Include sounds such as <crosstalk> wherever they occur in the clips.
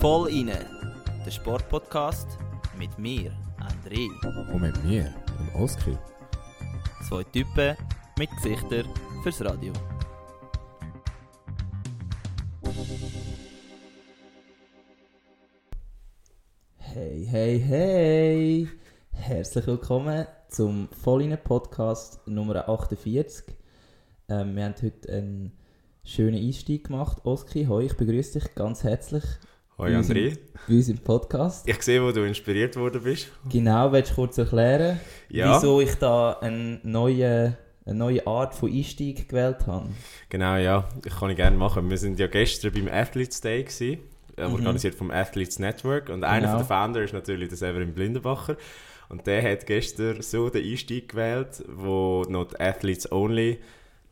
Voll inne, der Sportpodcast mit mir, André. Und mit mir, dem Oskar. Zwei Typen mit Gesichtern fürs Radio. Hey, hey, hey! Herzlich willkommen zum Volline Podcast Nummer 48. Ähm, wir haben heute einen schönen Einstieg gemacht. Oski, hoi, ich begrüße dich ganz herzlich Hoi bei André. bei uns im Podcast. Ich sehe, wo du inspiriert worden bist. Genau, willst du kurz erklären, Ja. wieso ich da eine neue, eine neue Art von Einstieg gewählt habe? Genau, ja. Ich kann ich gerne machen. Wir sind ja gestern beim Athletes Day gewesen, Mhm. organisiert vom Athletes Network. Und einer Genau. von der Founder ist natürlich der Severin Blindenbacher. Und der hat gestern so den Einstieg gewählt, wo noch die Athletes Only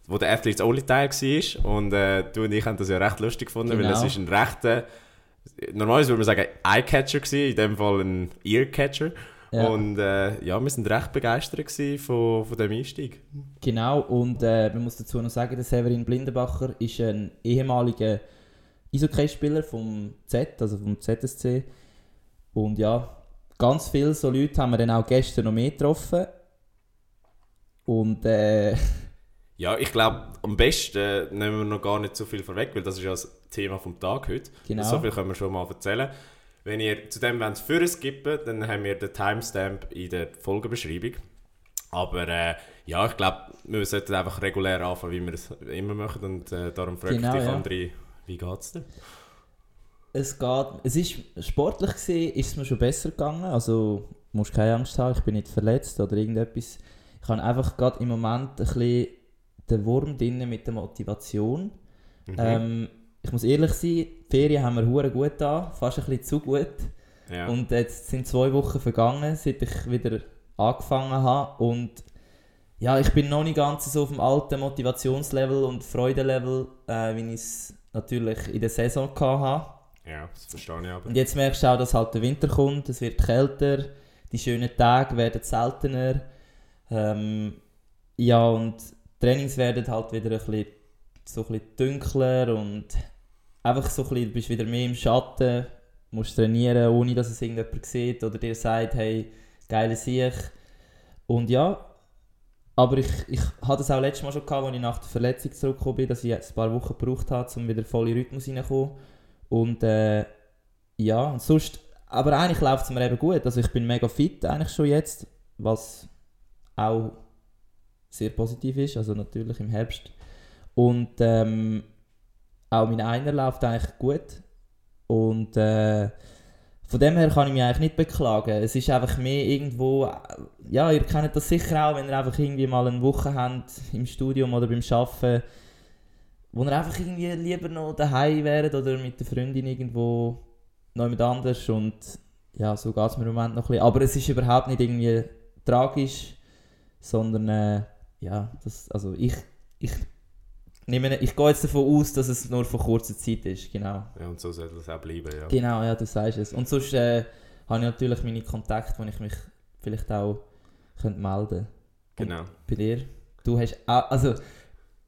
wo der Athletes Only Teil war. Und äh, du und ich haben das ja recht lustig gefunden, weil Genau. es ist ein rechter, normalerweise würde man sagen Eyecatcher gewesen, in dem Fall ein Earcatcher. Ja. Und äh, ja, wir sind recht begeistert von, von dem Einstieg. Genau, und äh, man muss dazu noch sagen, der Severin Blindenbacher ist ein ehemaliger Eishockey-Spieler vom Z, also vom ZSC. Und ja, ganz viele so Leute haben wir dann auch gestern noch mehr getroffen. Und äh, <laughs> Ja, ich glaube, am besten äh, nehmen wir noch gar nicht so viel vorweg, weil das ist ja das Thema vom Tag heute. Genau. So viel können wir schon mal erzählen. Wenn ihr zu dem wollt für es skippen dann haben wir den Timestamp in der Folgenbeschreibung. Aber äh, ja, ich glaube, wir sollten einfach regulär anfangen, wie wir es immer machen. Und äh, darum frage Genau, ich dich, ja. André, wie geht's dir? es geht, es ist sportlich gesehen, ist es mir schon besser gegangen. Also, musst keine Angst haben, ich bin nicht verletzt oder irgendetwas. Ich habe einfach gerade im Moment ein bisschen den Wurm drin mit der Motivation. Mhm. Ähm, ich muss ehrlich sein, die Ferien haben hure gut da, fast ein bisschen zu gut. ja. Und jetzt sind zwei Wochen vergangen, seit ich wieder angefangen habe. Und ja, ich bin noch nicht ganz so auf dem alten Motivationslevel und Freudelevel, äh, wie ich es natürlich in der Saison hatte. ja, das verstehe ich aber. Und jetzt merkst du auch, dass halt der Winter kommt, es wird kälter, die schönen Tage werden seltener. Ähm, ja, und Trainings werden halt wieder ein bisschen, so ein bisschen dunkler und einfach so ein bisschen, du bist wieder mehr im Schatten, musst trainieren, ohne dass es irgendjemand sieht oder dir sagt, hey, geile Sieg. Und ja, aber ich, ich hatte das auch letztes Mal schon gehabt, als ich nach der Verletzung zurückgekommen bin, dass ich ein paar Wochen gebraucht habe, um wieder voll in Rhythmus reinzukommen. Und äh, ja, und sonst, aber eigentlich läuft es mir eben gut. Also ich bin mega fit eigentlich schon jetzt, was auch sehr positiv ist, also natürlich im Herbst. Und ähm, auch mein Einer läuft eigentlich gut. Und äh, von dem her kann ich mich eigentlich nicht beklagen. Es ist einfach mehr irgendwo, ja, ihr kennt das sicher auch, wenn ihr einfach irgendwie mal eine Woche habt im Studium oder beim Arbeiten, wo ihr einfach irgendwie lieber noch daheim wäret oder mit der Freundin irgendwo noch jemand anders und ja, so geht es mir im Moment noch ein bisschen. Aber es ist überhaupt nicht irgendwie tragisch, sondern äh, ja, das, also ich, ich nehme, ich gehe jetzt davon aus, dass es nur von kurzer Zeit ist, genau. Ja, und so sollte es auch bleiben, ja. Genau, ja, du sagst es. Und sonst äh, habe ich natürlich meine Kontakte, wo ich mich vielleicht auch könnte melden Genau. Bei dir? Du hast auch, also,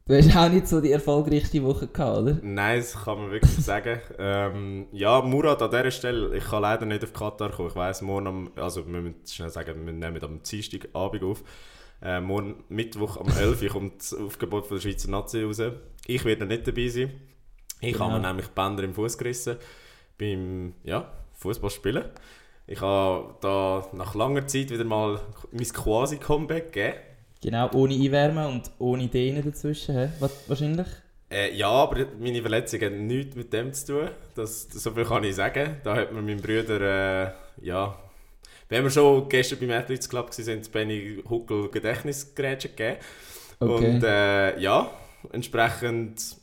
du hast auch nicht so die erfolgreichste Woche gehabt, oder? Nein, das kann man wirklich <laughs> sagen. Ähm, ja, Murat, an dieser Stelle, ich kann leider nicht auf Katar kommen. Ich weiss, morgen am, also wir müssen schnell sagen, wir nehmen am Dienstagabend auf. Äh, morgen Mittwoch <laughs> am 11 Uhr kommt das Aufgebot von der Schweizer Nazi raus. Ich werde nicht dabei sein. Ich Genau. habe mir nämlich Bänder im Fuß gerissen beim ja, Fußball spielen. Ich habe da nach langer Zeit wieder mal mein Quasi-Comeback gegeben. Genau, ohne Einwärmen und ohne Dehnen dazwischen? Was, wahrscheinlich? Äh, ja, aber meine Verletzung hat nichts mit dem zu tun. Das, so viel kann ich sagen. Da hat mir mein Bruder, äh, ja, wenn wir schon gestern beim Athletes Club waren, Benny Huckel Gedächtnisgeräte gegeben. Okay. Und äh, ja, entsprechend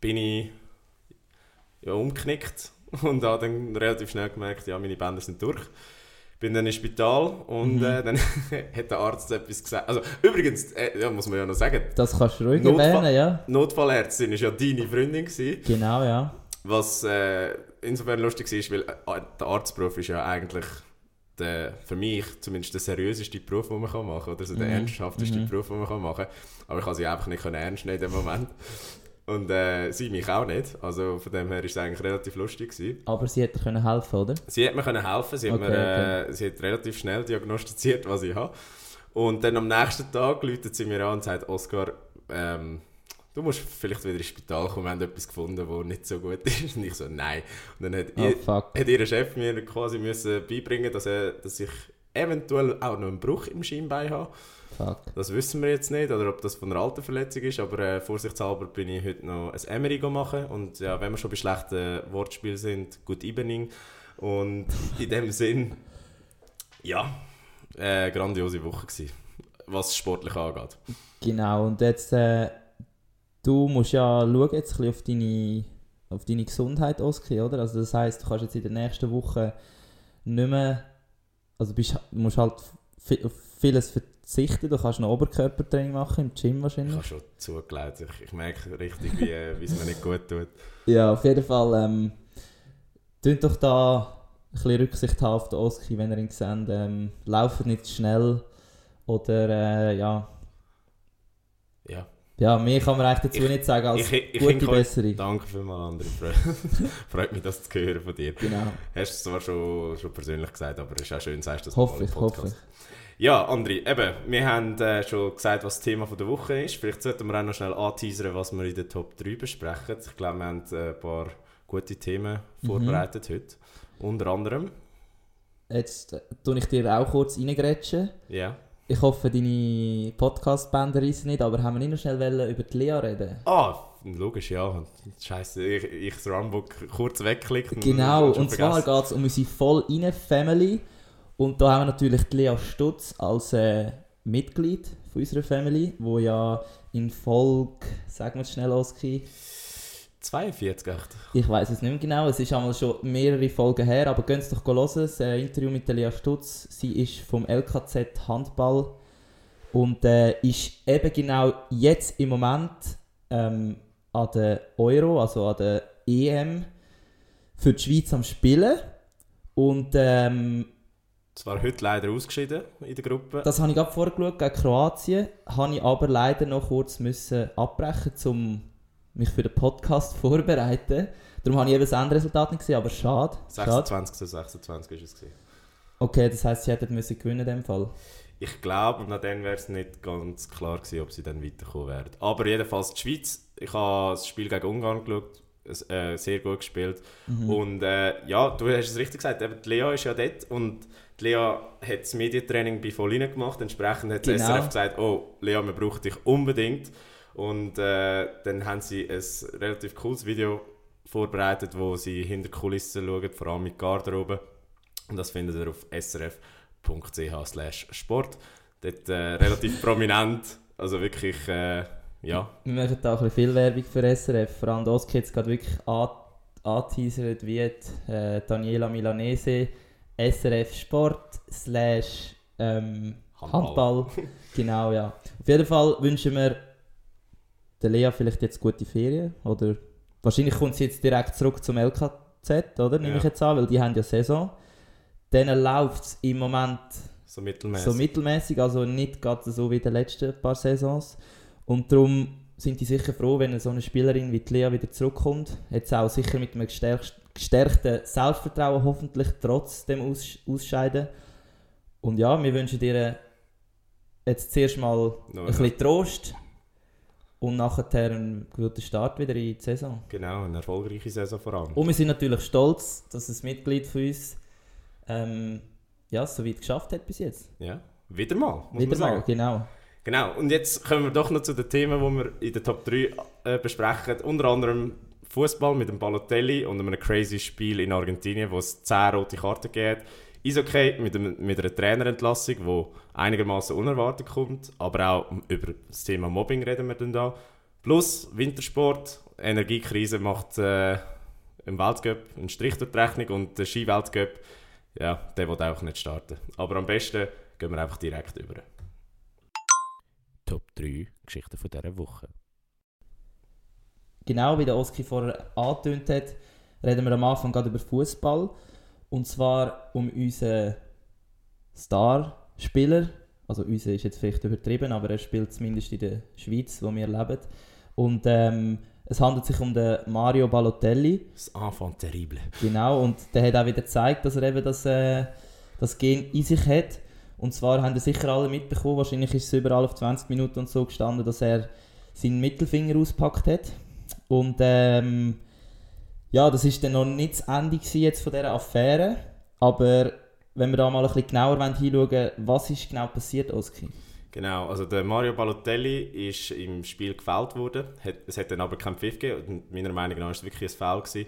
bin ich ja, umgeknickt <laughs> und habe dann relativ schnell gemerkt, ja, meine Bänder sind durch. Bin dann ins Spital und Mhm. äh, dann <laughs> hat der Arzt etwas gesagt. Also übrigens, äh, ja, muss man ja noch sagen, Das kannst du ruhig Notfall- erwähnen, ja? Notfallärztin war ja deine Freundin. Gewesen. Genau, ja. Was äh, insofern lustig war, weil äh, der Arztberuf ist ja eigentlich der, für mich zumindest der seriöseste Beruf, den man kann machen kann. Oder so der Mhm. ernsthafteste Mhm. Beruf, den man kann machen kann. Aber ich konnte sie einfach nicht ernst nehmen in dem Moment. Und äh, sie mich auch nicht. Also von dem her war es eigentlich relativ lustig. Gewesen. Aber sie hätte können helfen, oder? Sie hat mir können helfen, sie hat, Okay, mir, äh, sie hat relativ schnell diagnostiziert, was ich habe. Und dann am nächsten Tag läutet sie mir an und sagt, Oskar, ähm, du musst vielleicht wieder ins Spital kommen, wir haben etwas gefunden, das nicht so gut ist. Und ich so, nein. Und dann hat, Oh ihr, hat ihr Chef mir quasi müssen beibringen dass, er, dass ich eventuell auch noch einen Bruch im Schienbein habe. Fuck. Das wissen wir jetzt nicht, oder ob das von einer alten Verletzung ist, aber äh, vorsichtshalber bin ich heute noch ein Emery machen und ja, wenn wir schon bei schlechten Wortspielen sind, gut Evening und in dem Sinn, ja, äh, grandiose Woche gewesen, was sportlich angeht. Genau, und jetzt, äh, du musst ja schauen jetzt ein bisschen auf deine, auf deine Gesundheit, Oski, oder? Also das heisst, du kannst jetzt in der nächsten Woche nicht mehr, also bist, musst halt auf vieles verzichten, du kannst noch Oberkörpertraining machen, im Gym Ich wahrscheinlich. habe schon zugelegt, ich, ich merke richtig, wie äh, wie es mir nicht gut tut. Ja, auf jeden Fall, ähm, tun doch da ein bisschen Rücksicht haben auf den Oski, wenn ihr ihn seht. Ähm, lauft nicht zu schnell oder, äh, ja, Ja, ja, mehr kann man eigentlich dazu Ich- nicht sagen als ich, ich gute Besserung. Danke vielmals, André. Freut, <laughs> freut mich, das zu hören von dir. Genau, Hast du es zwar schon, schon persönlich gesagt, aber es ist auch schön, sagst du das hoffe mal ich, Podcast. hoffe ich. Ja, André, eben, wir haben äh, schon gesagt, was das Thema von der Woche ist. Vielleicht sollten wir auch noch schnell anteasern, was wir in der Top 3 besprechen. Ich glaube, wir haben äh, ein paar gute Themen Mhm. vorbereitet heute. Unter anderem, Jetzt äh, tue ich dir auch kurz reingrätschen. ja. Ich hoffe, deine Podcast-Bänder reissen nicht, aber haben wir nicht noch schnell wollen über die Lea reden? Ah, logisch, ja. Scheiße, ich, ich das Runbook kurz wegklickt. Genau, schon und zwar geht es um unsere voll rein Family. Und da haben wir natürlich die Lea Stutz als äh, Mitglied von unserer Family, wo ja in Folge, sagen wir es schnell, Oski, 42, echt. ich weiß es nicht mehr genau, es ist einmal schon mehrere Folgen her, aber könnt es doch hören, das äh, Interview mit Lea Stutz. Sie ist vom LKZ Handball und äh, ist eben genau jetzt im Moment ähm, an der Euro, also an der EM, für die Schweiz am Spielen. Und ähm, Zwar heute leider ausgeschieden in der Gruppe. das habe ich gerade vorgeschaut gegen Kroatien, habe ich aber leider noch kurz müssen abbrechen, um mich für den Podcast <laughs> vorzubereiten. Darum habe ich eben das Endresultat nicht gesehen, aber schade. schade. 26 zu 26 ist es. Gewesen. Okay, das heisst, sie hätten müssen gewinnen in dem Fall. Ich glaube, nach dann wäre es nicht ganz klar gewesen, ob sie dann weiterkommen werden. Aber jedenfalls die Schweiz, ich habe das Spiel gegen Ungarn geschaut, es, äh, sehr gut gespielt. Mhm. Und äh, ja, du hast es richtig gesagt, eben, die Lea ist ja dort und die Lea hat das Medientraining bei Volline gemacht. Entsprechend hat Genau. SRF gesagt, oh, Lea, wir brauchen dich unbedingt. Und äh, dann haben sie ein relativ cooles Video vorbereitet, wo sie hinter Kulissen schauen, vor allem mit Garderobe. Und das findet ihr auf srf.ch sport. Dort äh, relativ prominent, also wirklich, äh, ja, Wir machen da auch ein bisschen viel Werbung für SRF. Vor allem das jetzt gerade wirklich an- angeteasert wie äh, Daniela Milanese, SRF Sport slash ähm, Handball. Handball. <laughs> genau, ja. Auf jeden Fall wünschen wir der Lea vielleicht jetzt gute Ferien. Oder wahrscheinlich kommt sie jetzt direkt zurück zum LKZ, oder? Nehme Ja. ich jetzt an, weil die haben ja Saison. Denen läuft es im Moment so mittelmäßig. so mittelmäßig, also nicht gerade so wie in den letzten paar Saisons. Und darum sind die sicher froh, wenn so eine Spielerin wie die Lea wieder zurückkommt. Jetzt auch sicher mit einem gestärkt- gestärkten Selbstvertrauen, hoffentlich trotz dem Aus Ausscheiden. Und ja, wir wünschen dir jetzt zuerst mal No, ein bisschen Trost und nachher einen guten Start wieder in die Saison. Genau, eine erfolgreiche Saison vor allem. Und wir sind natürlich stolz, dass ein Mitglied von uns ähm, ja, so weit geschafft hat bis jetzt. Ja, wieder mal, muss Wieder man sagen. mal, genau. Genau, und jetzt kommen wir doch noch zu den Themen, die wir in der Top 3 äh, besprechen. Unter anderem Fußball mit dem Balotelli und einem crazy Spiel in Argentinien, wo es 10 rote Karten gibt. Eishockey mit, einem, mit einer Trainerentlassung, die einigermaßen unerwartet kommt. Aber auch über das Thema Mobbing reden wir dann da. Plus Wintersport, Energiekrise macht äh, im Weltcup einen Strich durch die Rechnung und der Ski-Weltcup, ja, der will auch nicht starten. Aber am besten gehen wir einfach direkt über. Top 3 Geschichten von dieser Woche. Genau wie der Oski vorher angetönt hat, reden wir am Anfang gerade über Fußball. Und zwar um unseren Starspieler. Also unser ist jetzt vielleicht übertrieben, aber er spielt zumindest in der Schweiz, wo wir leben. Und ähm, Es handelt sich um den Mario Balotelli. Das Enfant terrible. Genau, und der hat auch wieder gezeigt, dass er eben das, äh, das Gen in sich hat. Und zwar haben das sicher alle mitbekommen, wahrscheinlich ist es überall auf 20 Minuten und so gestanden, dass er seinen Mittelfinger auspackt hat. Und ähm, ja, das ist dann noch nicht das Ende jetzt von dieser Affäre. Aber wenn wir da mal ein bisschen genauer hinschauen was ist genau passiert, Oski? Genau, also der Mario Balotelli ist im Spiel gefällt worden. Es hat dann aber keinen Pfiff gegeben. Und meiner Meinung nach war es wirklich ein Foul. Gewesen.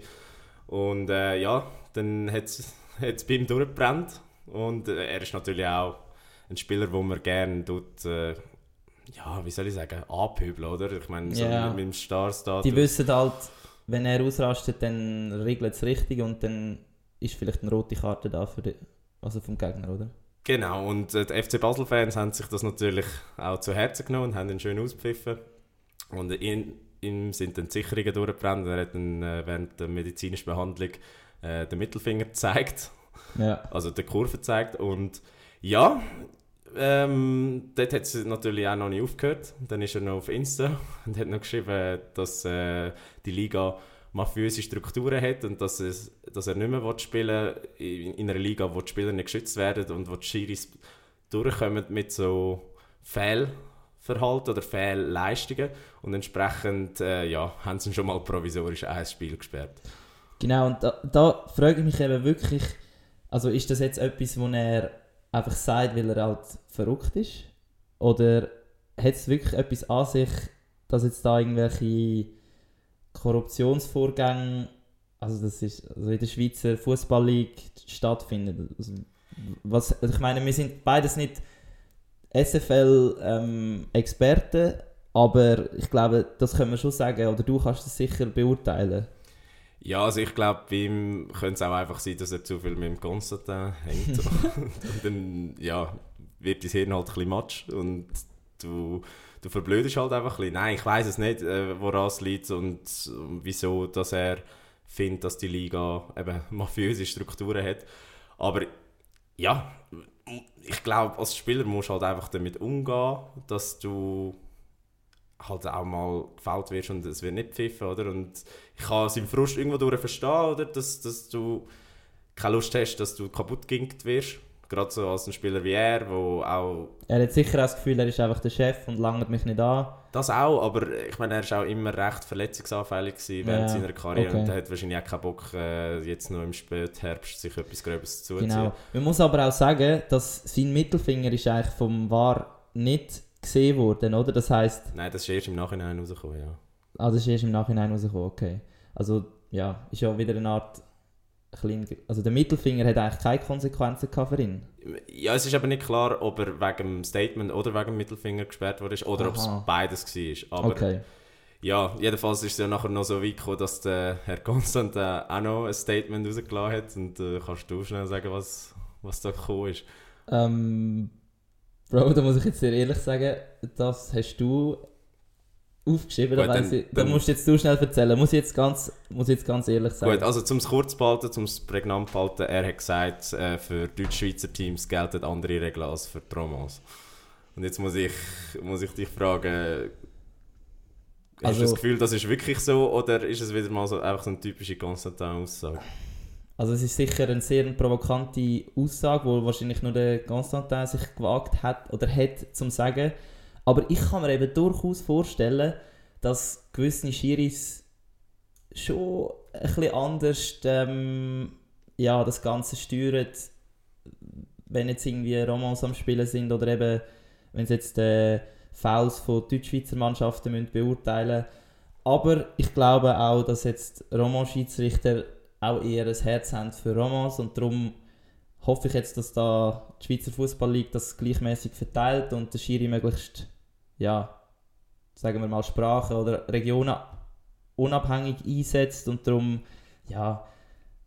Und äh, ja, dann hat es bei ihm durchgebrannt. Und äh, er ist natürlich auch ein Spieler, wo man gerne tut, äh, ja, wie soll ich sagen, anpöbeln, oder? Ich meine, so mit, mit dem Star-Status. Die wissen halt, wenn er ausrastet, dann regelt es richtig und dann ist vielleicht eine rote Karte da für die, also vom Gegner, oder? Genau, und äh, die FC Basel-Fans haben sich das natürlich auch zu Herzen genommen und haben ihn schön auspfiffen. Und ihn, ihm sind dann die Sicherungen durchgebrannt und er hat dann äh, während der medizinischen Behandlung äh, den Mittelfinger gezeigt, Ja. also die Kurve gezeigt. Und ja, ähm, dort hat es natürlich auch noch nicht aufgehört. Dann ist er noch auf Insta <laughs> und hat noch geschrieben, dass äh, die Liga mafiöse Strukturen hat und dass, es, dass er nicht mehr will spielen in, in einer Liga, wo die Spieler nicht geschützt werden und wo die Schiris durchkommen mit so Fehlverhalten oder Fehlleistungen und entsprechend äh, ja, haben sie schon mal provisorisch ein Spiel gesperrt. Genau, und da, da frage ich mich eben wirklich, also ist das jetzt etwas, wo er einfach sagt, weil er halt verrückt ist? Oder hat es wirklich etwas an sich, dass jetzt da irgendwelche Korruptionsvorgänge, also das ist also in der Schweizer Fußballliga stattfinden? Also, was, also ich meine, wir sind beides nicht SFL-Experten, aber ich glaube, das können wir schon sagen, oder du kannst das sicher beurteilen. Ja, also ich glaube, bei ihm könnte es auch einfach sein, dass er zu viel mit dem Konstantin hängt. <laughs> und dann ja, wird dein Hirn halt ein bisschen matsch und du, du verblödest halt einfach ein bisschen. Nein, ich weiß es nicht, äh, woran es liegt und äh, wieso, dass er findet, dass die Liga eben <laughs> mafiöse Strukturen hat. Aber ja, ich glaube, als Spieler musst du halt einfach damit umgehen, dass du halt auch mal gefällt wirst und es wird nicht pfiffen, oder? Und ich kann seinen Frust irgendwo durch verstehen, oder? Dass, dass du keine Lust hast, dass du kaputt geginkt wirst. Gerade so als ein Spieler wie er, wo auch Er hat sicher auch das Gefühl, er ist einfach der Chef und langt mich nicht an. das auch, aber ich meine, er war auch immer recht verletzungsanfällig während Ja, seiner Karriere okay. und er hat wahrscheinlich auch keinen Bock, äh, jetzt noch im Spätherbst sich etwas Gröbes zuzuziehen. Genau. Man muss aber auch sagen, dass sein Mittelfinger ist eigentlich vom VAR nicht gesehen worden, oder? Das heisst, Nein, das ist erst im Nachhinein rausgekommen, ja. ah, das ist erst im Nachhinein rausgekommen, okay. Also, ja, ist ja wieder eine Art klein, also der Mittelfinger hat eigentlich keine Konsequenzen gehabt für ihn. Ja, es ist aber nicht klar, ob er wegen dem Statement oder wegen dem Mittelfinger gesperrt wurde oder ob es beides war. Aber okay. ja, jedenfalls ist es ja nachher noch so weit gekommen, dass der Herr Konstantin auch noch ein Statement rausgelassen hat. Und äh, kannst du schnell sagen, was, was da gekommen ist? Ähm, Bro, da muss ich jetzt sehr ehrlich sagen, das hast du aufgeschrieben, da, Gut, dann- ich, da dann- musst du jetzt du schnell erzählen. Muss ich jetzt ganz, muss ich jetzt ganz ehrlich sagen. Gut, also zum es kurz zu behalten, zum es prägnant zu behalten, er hat gesagt, äh, für Deutsch-Schweizer Teams gelten andere Regeln als für Tromos. Und jetzt muss ich, muss ich dich fragen, hast Also- du das Gefühl, das ist wirklich so oder ist es wieder mal so einfach so eine typische Konstantin-Aussage? Also es ist sicher eine sehr provokante Aussage, wo wahrscheinlich nur der Constantin sich gewagt hat oder hat zum sagen. Aber ich kann mir eben durchaus vorstellen, dass gewisse Schiris schon ein bisschen anders ähm, ja, das Ganze steuern, wenn jetzt irgendwie Romans am Spielen sind oder eben, wenn sie jetzt äh, Fouls von Deutschschweizer Mannschaften müssen beurteilen Aber ich glaube auch, dass jetzt Roman-Schiedsrichter auch eher ein Herz haben für Romans und darum hoffe ich jetzt, dass da die Schweizer Fußballliga das gleichmäßig verteilt und der Schiri möglichst, ja, sagen wir mal Sprachen oder Regionen unabhängig einsetzt und darum, ja,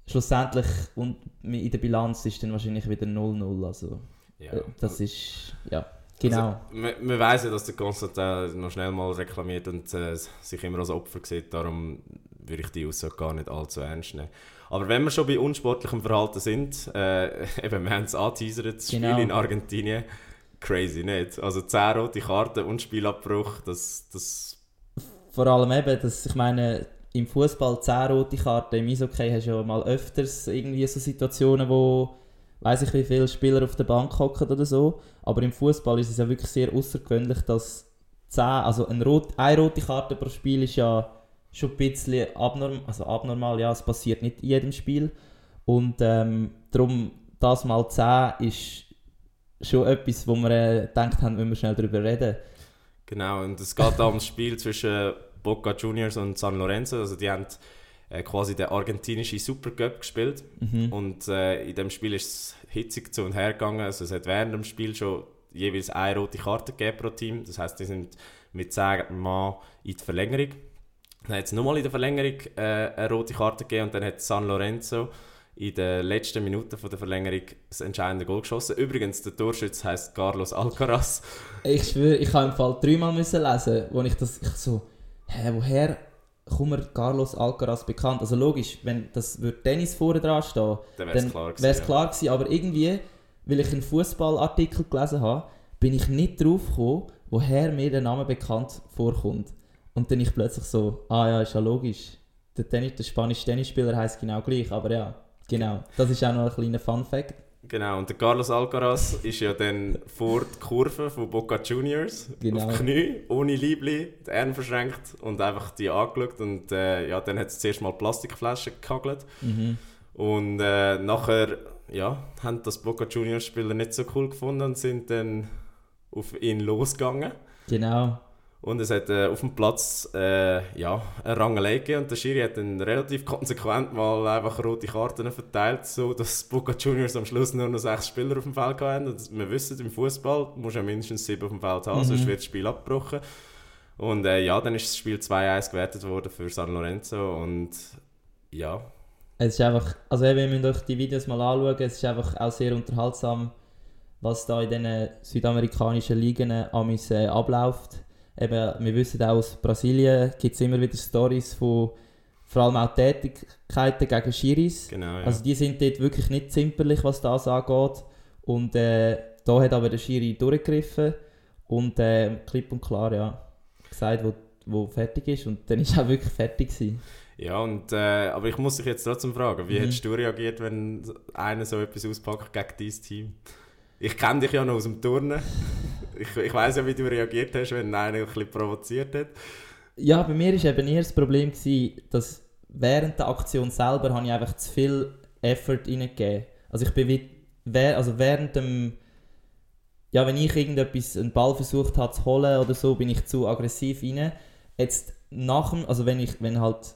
schlussendlich und in der Bilanz ist dann wahrscheinlich wieder 0-0, also Ja. äh, das ist, ja, genau. Also, man, man weiss ja, dass der Konstantin noch schnell mal reklamiert und äh, sich immer als Opfer sieht, darum würde ich die Aussage gar nicht allzu ernst nehmen. Aber wenn wir schon bei unsportlichem Verhalten sind, äh, <laughs> eben, wir haben es angeteasert, das Spiel Genau. in Argentinien, crazy nicht? Also 10 rote Karten und Spielabbruch, das, das vor allem eben, dass ich meine, im Fußball 10 rote Karten, im Eishockey hast du ja mal öfters irgendwie so Situationen, wo weiß ich wie viele Spieler auf der Bank hocken oder so. Aber im Fußball ist es ja wirklich sehr außergewöhnlich, dass 10, also ein rot, eine rote Karte pro Spiel ist ja schon ein bisschen abnorm, also abnormal, ja, es passiert nicht in jedem Spiel. Und ähm, darum, das mal 10 ist schon etwas, wo wir äh, gedacht haben, wenn wir schnell darüber reden. Genau, und es geht da ums Spiel zwischen Boca Juniors und San Lorenzo. Also die haben äh, quasi den argentinischen Supercup gespielt. Mhm. Und äh, in dem Spiel ist es hitzig zu und her gegangen. Also es hat während dem Spiel schon jeweils eine rote Karte gegeben pro Team. Das heißt, die sind mit 10 Mann in die Verlängerung. Dann hat es nochmal in der Verlängerung äh, eine rote Karte gegeben und dann hat San Lorenzo in den letzten Minuten von der Verlängerung das entscheidende Goal geschossen. Übrigens, der Torschütze heißt Carlos Alcaraz. Ich schwöre, ich habe im Fall dreimal müssen lesen, wo ich das ich so, hä, woher kommt Carlos Alcaraz bekannt? Also logisch, wenn das würde Dennis vorne dran stehen, Dann wäre es gewesen. ja. klar gewesen. Aber irgendwie, weil ich einen Fußballartikel gelesen habe, bin ich nicht drauf gekommen, woher mir der Name bekannt vorkommt. Und dann ich plötzlich so, ah ja, ist ja logisch. Der, Tennis, der spanische Tennisspieler heißt genau gleich, aber ja, genau. Das ist auch noch ein kleiner Fun-Fact. Genau, und der Carlos Alcaraz ist ja dann vor die Kurve von Boca Juniors Genau. auf Knie, ohne Liebli, die Arme verschränkt und einfach die angeschaut und äh, ja, dann hat es zuerst mal Plastikflaschen gehagelt Mhm. und äh, nachher ja, haben das Boca Juniors Spieler nicht so cool gefunden und sind dann auf ihn losgegangen Genau. Und es hat äh, auf dem Platz äh, ja, eine Rangelei gegeben und der Schiri hat dann relativ <laughs> konsequent mal einfach rote Karten verteilt, so dass Boca Juniors am Schluss nur noch sechs Spieler auf dem Feld hatten. Und wir wissen, im Fußball musst du ja mindestens sieben auf dem Feld haben, Mhm. sonst wird das Spiel abgebrochen. Und äh, ja, dann ist das Spiel 2-1 gewertet worden für San Lorenzo und ja, Es ist einfach, also ihr müsst euch die Videos mal anschauen, es ist einfach auch sehr unterhaltsam, was da in diesen südamerikanischen Ligen amis äh, abläuft. Eben, wir wissen auch aus Brasilien gibt es immer wieder Stories von vor allem auch Tätigkeiten gegen Schiris. genau. Ja. Also die sind dort wirklich nicht zimperlich, was das angeht. Und äh, da hat aber der Schiri durchgegriffen und äh, klipp und klar ja, gesagt, wo, wo fertig ist. Und dann ist auch wirklich fertig gewesen. Ja, und, äh, aber ich muss dich jetzt trotzdem fragen, wie Mhm. hättest du reagiert, wenn einer so etwas auspackt gegen dein Team? Ich kenne dich ja noch aus dem Turnen. Ich, ich weiß ja, wie du reagiert hast, wenn einer ein bisschen provoziert hat. Ja, bei mir war eben eher das Problem, gewesen, dass während der Aktion selber habe ich einfach zu viel Effort reingegeben. Also ich bin wie, also während dem, ja, wenn ich irgendetwas, einen Ball versucht habe zu holen oder so, bin ich zu aggressiv rein. Jetzt nach dem, also wenn ich, wenn halt,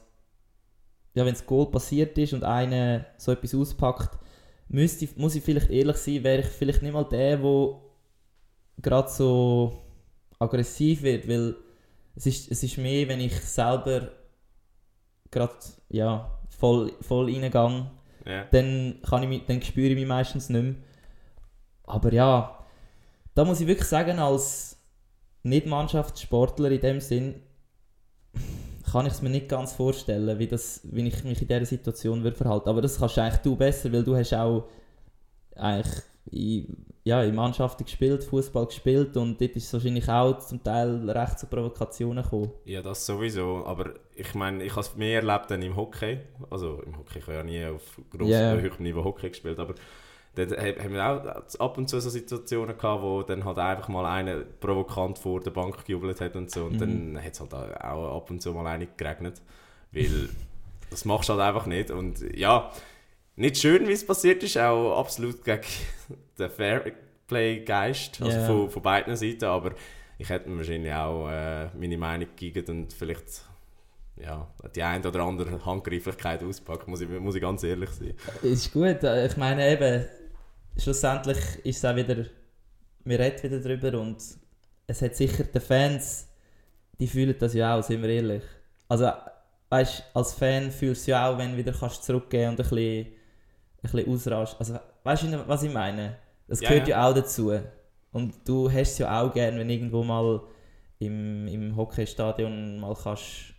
ja, wenn das Goal passiert ist und einer so etwas auspackt, müsste, muss ich vielleicht ehrlich sein, wäre ich vielleicht nicht mal der, der gerade so aggressiv wird, weil es ist, es ist mehr, wenn ich selber gerade ja, voll, voll reingehe, Ja. dann, kann ich mich, dann spüre ich mich meistens nicht mehr. Aber ja, da muss ich wirklich sagen, als Nicht-Mannschaftssportler in dem Sinn, kann ich es mir nicht ganz vorstellen, wie, das, wie ich mich in dieser Situation würde verhalten. Aber das kannst eigentlich du besser, weil du hast auch eigentlich ja, in Mannschaften gespielt, Fußball gespielt und dort ist es wahrscheinlich auch zum Teil recht zu Provokationen gekommen. ja, das sowieso. Aber ich meine, ich habe es mehr erlebt dann im Hockey. Also im Hockey, ich habe ja nie auf grossem Ja, ja. höherem Niveau Hockey gespielt, aber ha- haben wir auch ab und zu so Situationen gehabt, wo dann halt einfach mal einer provokant vor der Bank gejubelt hat und so. Und Mhm. dann hat es halt auch ab und zu mal eine geregnet. Weil <laughs> das machst du halt einfach nicht. Und ja, nicht schön, wie es passiert ist, auch absolut gegen <laughs> den Fairplay-Geist, also Ja. von, von beiden Seiten. Aber ich hätte mir wahrscheinlich auch äh, meine Meinung gegeben und vielleicht ja, die eine oder andere Handgreiflichkeit auspacken, muss ich, muss ich ganz ehrlich sein. Ist gut, äh, ich meine eben, schlussendlich ist es auch wieder, wir reden wieder drüber und es hat sicher die Fans, die fühlen das ja auch, sind wir ehrlich. Also, weißt als Fan fühlst du ja auch, wenn du wieder kannst zurückgehen und ein bisschen, bisschen ausrastest. Also, weißt du, was ich meine? Das Ja, gehört ja. ja. auch dazu. Und du hast es ja auch gern, wenn irgendwo mal im, im Hockeystadion mal kannst,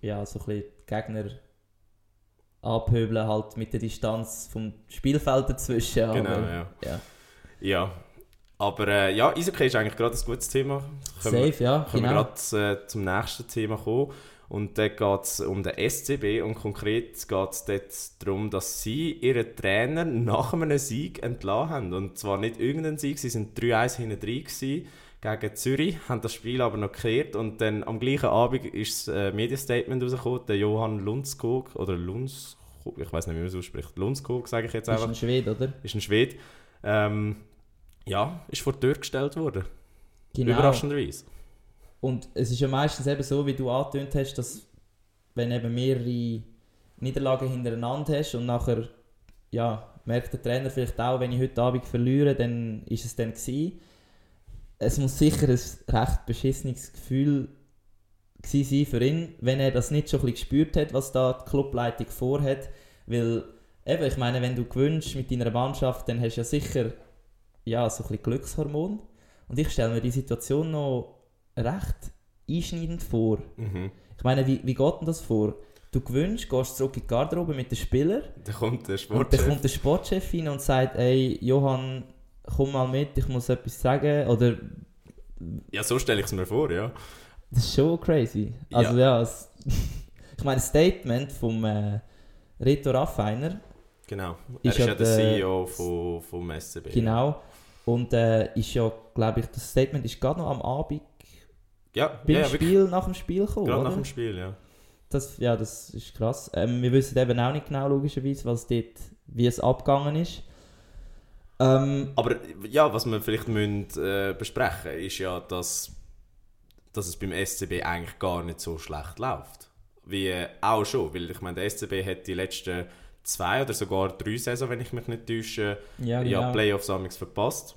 ja, so ein bisschen die Gegner abhöbeln, halt mit der Distanz vom Spielfeld dazwischen. Genau, aber, ja. ja. Ja, aber äh, ja, Eishockey ist eigentlich gerade ein gutes Thema. Können wir- Safe, ja, Können genau. wir gerade äh, zum nächsten Thema kommen. Und dort geht es um den SCB und konkret geht es dort darum, dass sie ihren Trainer nach einem Sieg entlassen haben. Und zwar nicht irgendeinen Sieg, sie sind 3-1 hinten drin gewesen gegen Zürich, haben das Spiel aber noch gekehrt und dann am gleichen Abend ist das äh, Medienstatement rausgekommen, der Johann Lundskog, oder Lundskog, ich weiß nicht, wie man es ausspricht, Lundskog sage ich jetzt Ist einfach. ein Schwede, oder? Ist ein Schwede. Ähm, ja, ist vor die Tür gestellt worden. Genau. Überraschenderweise. Und es ist ja meistens eben so, wie du angetönt hast, dass wenn eben mehrere Niederlagen hintereinander hast und nachher ja, merkt der Trainer vielleicht auch, wenn ich heute Abend verliere, dann ist es dann gewesen. Es muss sicher ein recht beschissenes Gefühl sein für ihn, wenn er das nicht schon ein gespürt hat, was da die Clubleitung vorhat. Weil, eben, ich meine, wenn du gewünscht mit deiner Mannschaft, dann hast du ja sicher ja, so ein bisschen Glückshormon. Und ich stelle mir die Situation noch recht einschneidend vor. Mhm. Ich meine, wie, wie geht denn das vor? Du gewünscht, gehst zurück in die Garderobe mit den Spielern Dann kommt der und dann Sportchef. kommt der Sportchef rein und sagt, ey, Johann, komm mal mit, ich muss etwas sagen. Oder, Ja, so stelle ich es mir vor, ja. das ist schon crazy. Also ja, es, <laughs> ich meine, das Statement vom äh, Reto Raffiner, Genau. Er ist ja ja der CEO von, vom SCB. genau, und äh, ist ja, glaube ich, das Statement ist gerade noch am Abend Ja, beim ja, ja wirklich. Spiel, nach dem Spiel gekommen, Gerade oder? nach dem Spiel, ja. Das, ja, das ist krass. Ähm, wir wissen eben auch nicht genau, logischerweise, was dort, wie es abgegangen ist. Ähm, Aber ja, was wir vielleicht müssen, äh, besprechen ist ja, dass, dass es beim SCB eigentlich gar nicht so schlecht läuft. Wie äh, auch schon, weil ich meine, der SCB hat die letzten zwei oder sogar drei Saison, wenn ich mich nicht täusche, ja, ja, genau. Playoffs amigs verpasst.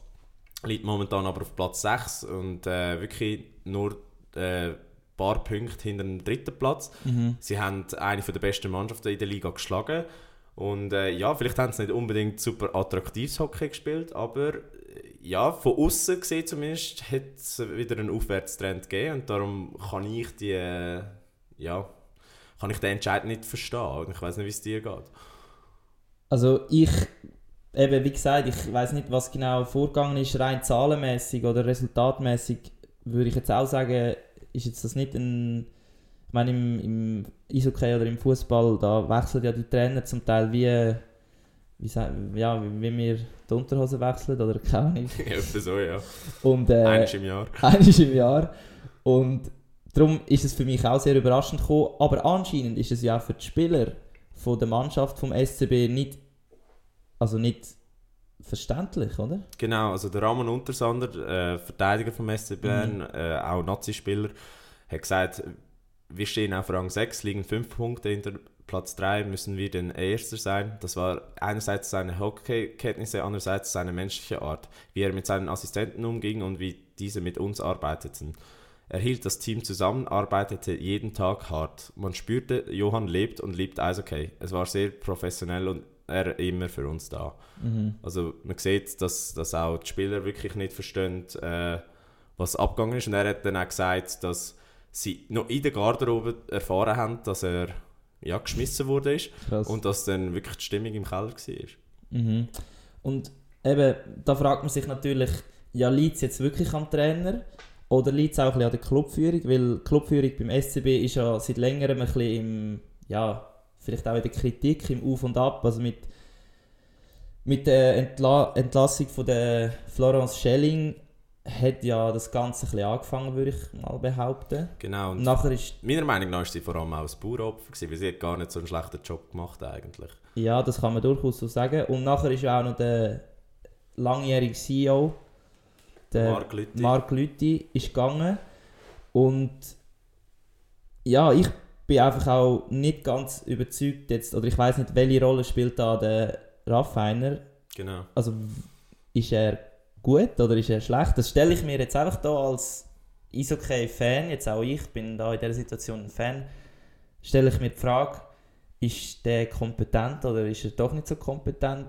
Liegt momentan aber auf Platz 6 und äh, wirklich nur äh, ein paar Punkte hinter dem dritten Platz. Mhm. Sie haben eine der besten Mannschaften in der Liga geschlagen. Und äh, ja, vielleicht haben sie nicht unbedingt super attraktives Hockey gespielt, aber äh, ja, von außen gesehen zumindest hat es wieder einen Aufwärtstrend gegeben und darum kann ich die, äh, ja, kann ich den Entscheid nicht verstehen. Ich weiß nicht, wie es dir geht. Also ich, eben wie gesagt, ich weiß nicht, was genau vorgegangen ist, rein zahlenmäßig oder resultatmäßig, würde ich jetzt auch sagen, ist jetzt das nicht ein, ich meine im, im Eishockey oder im Fußball, da wechseln ja die Trainer zum Teil wie, wie, ja, wie, wir die Unterhose wechseln oder keine Ahnung. <laughs> Etwa so, ja. Und, äh, Eines im Jahr. <laughs> Einmal im Jahr. Und darum ist es für mich auch sehr überraschend gekommen. Aber anscheinend ist es ja auch für die Spieler von der Mannschaft vom SCB nicht, also nicht verständlich, oder? Genau, also der Ramon Untersander, äh, Verteidiger vom SC Bern, Mhm. äh, auch Nazi-Spieler, hat gesagt, wir stehen auf Rang 6, liegen 5 Punkte hinter Platz 3, müssen wir den Erster sein. Das war einerseits seine Hockeykenntnisse, andererseits seine menschliche Art, wie er mit seinen Assistenten umging und wie diese mit uns arbeiteten. Er hielt das Team zusammen, arbeitete jeden Tag hart. Man spürte, Johann lebt und liebt Eishockey. Es war sehr professionell und er immer für uns da. Mhm. Also man sieht, dass, dass auch die Spieler wirklich nicht verstehen, äh, was abgegangen ist. Und er hat dann auch gesagt, dass sie noch in der Garderobe erfahren haben, dass er ja, geschmissen wurde ist Krass. und dass dann wirklich die Stimmung im Keller war. Mhm. Und eben, da fragt man sich natürlich, ja, liegt es jetzt wirklich am Trainer oder liegt es auch ein bisschen an der Clubführung? Weil die Clubführung beim SCB ist ja seit längerem ein bisschen im, ja, vielleicht auch in der Kritik, im Auf und Ab. Also mit, mit der Entla Entlassung von der Florence Schelling hat ja das Ganze ein bisschen angefangen, würde ich mal behaupten. Genau. Und nachher ist, meiner Meinung nach war sie vor allem auch ein Bauernopfer, gewesen, weil sie hat gar nicht so einen schlechten Job gemacht eigentlich. ja, das kann man durchaus so sagen. Und nachher ist auch noch der langjährige CEO, der Mark Lüthi. Mark Lüthi ist gegangen und ja, ich bin einfach auch nicht ganz überzeugt jetzt, oder ich weiß nicht, welche Rolle spielt da der Raffiner. Genau. Also ist er gut oder ist er schlecht? Das stelle ich mir jetzt einfach da als Eishockey-Fan, jetzt auch ich bin da in dieser Situation ein Fan, stelle ich mir die Frage, ist der kompetent oder ist er doch nicht so kompetent?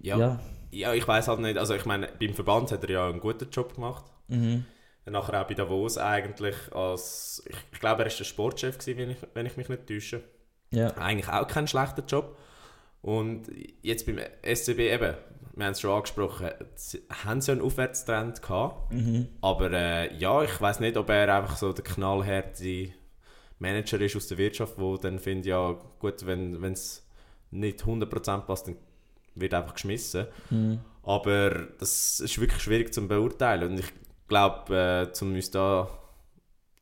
Ja, ja. ja. ich weiß halt nicht. Also ich meine, beim Verband hat er ja einen guten Job gemacht. Mhm. Nachher auch bei Davos eigentlich als, ich, ich glaube, er war der Sportchef, gewesen, wenn ich, wenn ich mich nicht täusche. ja. Eigentlich auch kein schlechter Job. Und jetzt beim SCB eben, wir haben es schon angesprochen, haben sie ja einen Aufwärtstrend gehabt. Mhm. Aber äh, ja, ich weiß nicht, ob er einfach so der knallharte Manager ist aus der Wirtschaft, wo dann findet, ja gut, wenn es nicht 100% passt, dann wird einfach geschmissen. Mhm. Aber das ist wirklich schwierig zu beurteilen. Und ich glaube, äh, um uns da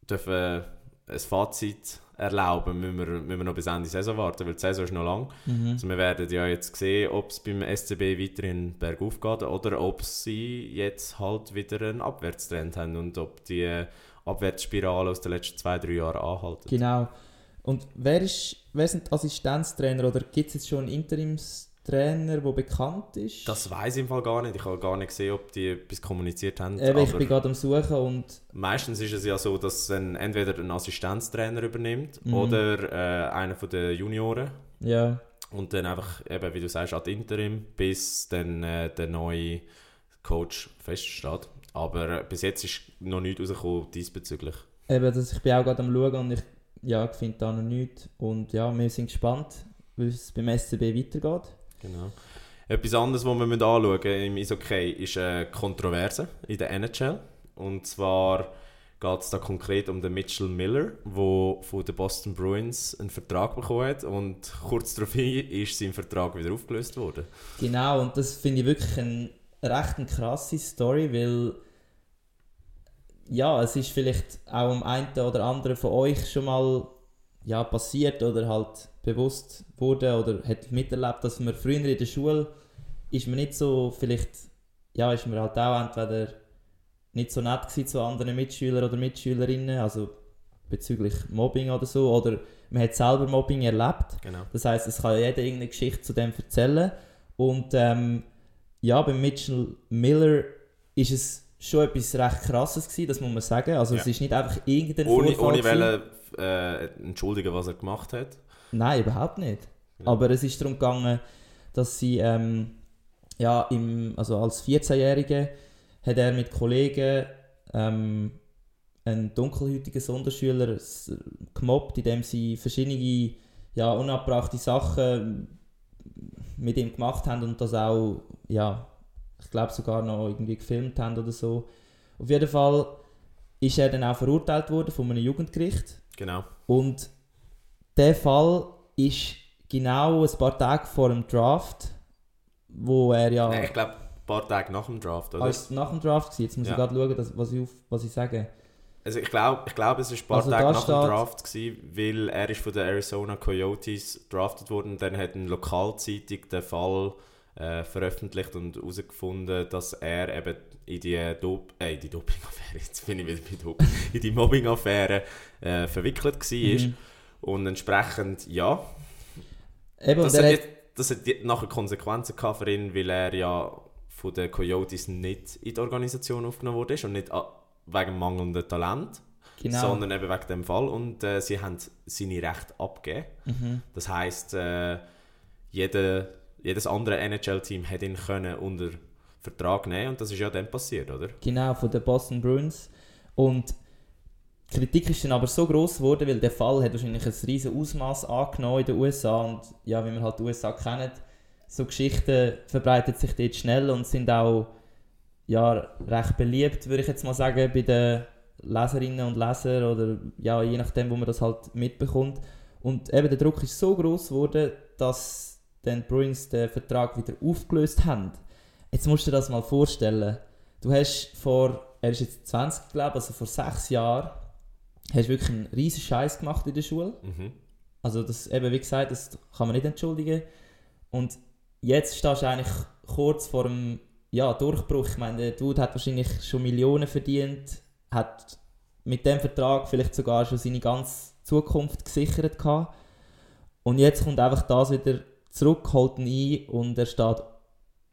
dürfen ein Fazit erlauben, müssen wir, müssen wir noch bis Ende Saison warten, weil die Saison ist noch lang. Mhm. Also wir werden ja jetzt sehen, ob es beim SCB weiterhin bergauf geht oder ob sie jetzt halt wieder einen Abwärtstrend haben und ob die Abwärtsspirale aus den letzten zwei, drei Jahren anhalten. Genau. Und wer, ist, wer sind Assistenztrainer oder gibt es jetzt schon einen Interimstrainer, der bekannt ist? Das weiß ich im Fall gar nicht. Ich habe gar nicht gesehen, ob die etwas kommuniziert haben. Eben, ich bin gerade am Suchen und meistens ist es ja so, dass dann entweder ein Assistenztrainer übernimmt Mhm. oder äh, einer von den Junioren ja, und dann einfach, eben, wie du sagst, ad interim, bis dann äh, der neue Coach feststeht. Aber bis jetzt ist noch nichts rausgekommen diesbezüglich. eben, das, ich bin auch gerade am Schauen und ich ja, finde da noch nichts. Und ja, wir sind gespannt, wie es beim SCB weitergeht. Genau. Etwas anderes, was wir anschauen müssen im Eishockey, ist eine Kontroverse in der NHL. Und zwar geht es da konkret um den Mitchell Miller, der von den Boston Bruins einen Vertrag bekommen hat. Und kurz darauf ist sein Vertrag wieder aufgelöst worden. Genau, und das finde ich wirklich eine recht eine krasse Story, weil ja, es ist vielleicht auch am einen oder anderen von euch schon mal ja, passiert oder halt bewusst wurde oder hat miterlebt, dass man früher in der Schule ist man nicht so, vielleicht, ja, ist man halt auch entweder nicht so nett gewesen zu anderen Mitschülern oder Mitschülerinnen, also bezüglich Mobbing oder so, oder man hat selber Mobbing erlebt. Genau. Das heißt, es kann jeder irgendeine Geschichte zu dem erzählen. Und ähm, ja, bei Mitchell Miller ist es schon etwas recht krasses gewesen, das muss man sagen. Also es Ja. ist nicht einfach irgendein Ohne, Vorfall ohne. Äh, entschuldigen, was er gemacht hat. Nein, überhaupt nicht. Ja. Aber es ist darum gegangen, dass sie ähm, ja, im, also als 14-Jährige hat er mit Kollegen ähm, einen dunkelhäutigen Sonderschüler gemobbt, indem sie verschiedene ja, unabbrachte Sachen mit ihm gemacht haben und das auch, ja, ich glaube sogar noch irgendwie gefilmt haben oder so. Auf jeden Fall ist er dann auch verurteilt worden von einem Jugendgericht Genau. und der Fall ist genau ein paar Tage vor dem Draft, wo er ja Nein, ich glaube, ein paar Tage nach dem Draft, oder? als nach dem Draft war. Jetzt muss Ja. ich gerade schauen, dass, was, ich auf, was ich sage. Also ich glaube, ich glaub, es war ein paar Also Tage nach steht- dem Draft, gewesen, weil er ist von den Arizona Coyotes drafted worden und dann hat eine Lokalzeitung den Fall äh, veröffentlicht und herausgefunden, dass er eben in die, Dop äh, in die Doping-Affäre, <laughs> jetzt bin ich wieder bei Doping, in die Mobbing-Affäre äh, verwickelt war. Mhm. Und entsprechend, ja, Eben, das hat, jetzt, das hat nachher Konsequenzen gehabt für ihn, weil er ja von den Coyotes nicht in die Organisation aufgenommen wurde und nicht a- wegen mangelndem Talent, genau. sondern eben wegen dem Fall. Und äh, sie haben seine Rechte abgegeben. Mhm. Das heisst, äh, jede, jedes andere NHL-Team hätte ihn können unter Vertrag nehmen und das ist ja dann passiert, oder? Genau, von den Boston Bruins. Und die Kritik ist dann aber so groß geworden, weil der Fall hat wahrscheinlich ein riesen Ausmaß angenommen in den USA. Und ja, wie wir halt die USA kennen, so Geschichten verbreiten sich dort schnell und sind auch ja, recht beliebt, würde ich jetzt mal sagen, bei den Leserinnen und Lesern oder ja, je nachdem, wo man das halt mitbekommt. Und eben der Druck ist so groß geworden, dass dann Bruins den Vertrag wieder aufgelöst haben. Jetzt musst du dir das mal vorstellen. Du hast vor, er ist jetzt 20, glaube ich, also vor sechs Jahren, hast wirklich einen riesen Scheiß gemacht in der Schule. Mhm. Also das eben, wie gesagt, das kann man nicht entschuldigen. Und jetzt stehst du eigentlich kurz vor dem ja, Durchbruch. Ich meine, der Dude hat wahrscheinlich schon Millionen verdient, hat mit dem Vertrag vielleicht sogar schon seine ganze Zukunft gesichert gehabt. Und jetzt kommt einfach das wieder zurück, holt ihn ein und er steht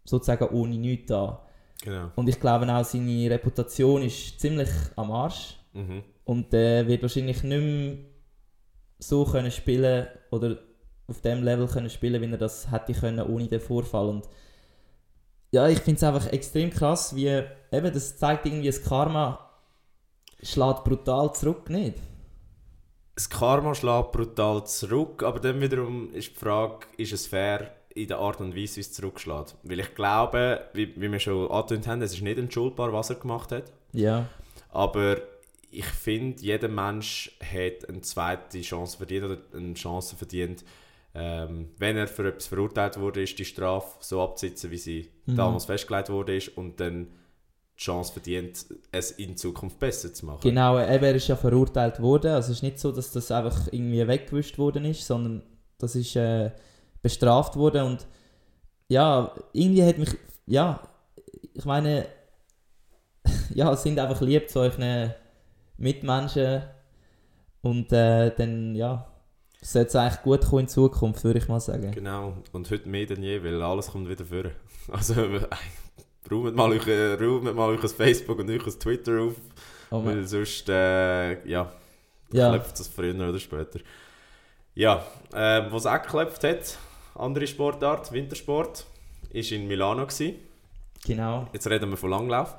sozusagen ohne nichts da. Genau. Und ich glaube auch, seine Reputation ist ziemlich am Arsch. Mhm. Und der wird wahrscheinlich nicht mehr so können spielen oder auf dem Level können spielen, wie er das hätte können ohne den Vorfall. Und ja, ich finde es einfach extrem krass, wie eben das zeigt irgendwie, das Karma schlägt brutal zurück, nicht? Das Karma schlägt brutal zurück, aber dann wiederum ist die Frage, ist es fair in der Art und Weise, wie es zurückschlägt? Weil ich glaube, wie, wie wir schon angetönt haben, es ist nicht entschuldbar, was er gemacht hat. Ja. Aber ich finde, jeder Mensch hat eine zweite Chance verdient oder eine Chance verdient, ähm, wenn er für etwas verurteilt wurde, ist die Strafe so abzusitzen, wie sie Mhm. damals festgelegt wurde ist und dann Chance verdient, es in Zukunft besser zu machen. Genau, eben, er ist ja verurteilt worden. Also es ist nicht so, dass das einfach irgendwie weggewischt worden ist, sondern das ist äh, bestraft worden und ja, irgendwie hat mich, ja, ich meine, <laughs> ja, es sind einfach lieb zu euren Mitmenschen und äh, dann, ja, sollte es eigentlich gut kommen in Zukunft, würde ich mal sagen. Genau, und heute mehr denn je, weil alles kommt wieder vor. <laughs> Also, räumt mal, euch, äh, räumt mal euch Facebook und euch Twitter auf, Oh weil sonst, äh, ja, ja, klopft das früher oder später. Ja, äh, was auch geklopft hat, andere Sportart, Wintersport, ist in Milano gewesen. genau. Jetzt reden wir von Langlauf.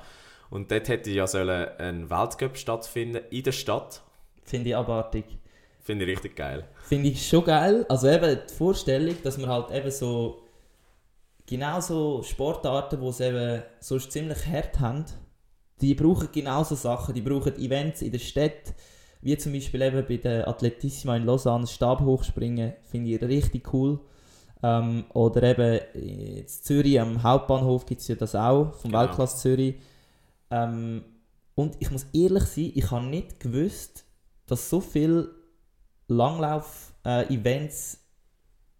Und dort hätte ja sollen ein Weltcup stattfinden in der Stadt. Finde ich abartig. Finde ich richtig geil. Finde ich schon geil. Also eben die Vorstellung, dass man halt eben so genau so Sportarten, die es eben sonst ziemlich hart haben, die brauchen genauso Sachen. Die brauchen Events in der Stadt, wie zum Beispiel eben bei der Atletissima in Lausanne, Stabhochspringen, finde ich richtig cool. Ähm, oder eben in Zürich am Hauptbahnhof gibt es ja das auch, vom Genau. Weltklasse Zürich. Ähm, und ich muss ehrlich sein, ich habe nicht gewusst, dass so viele Langlauf-Events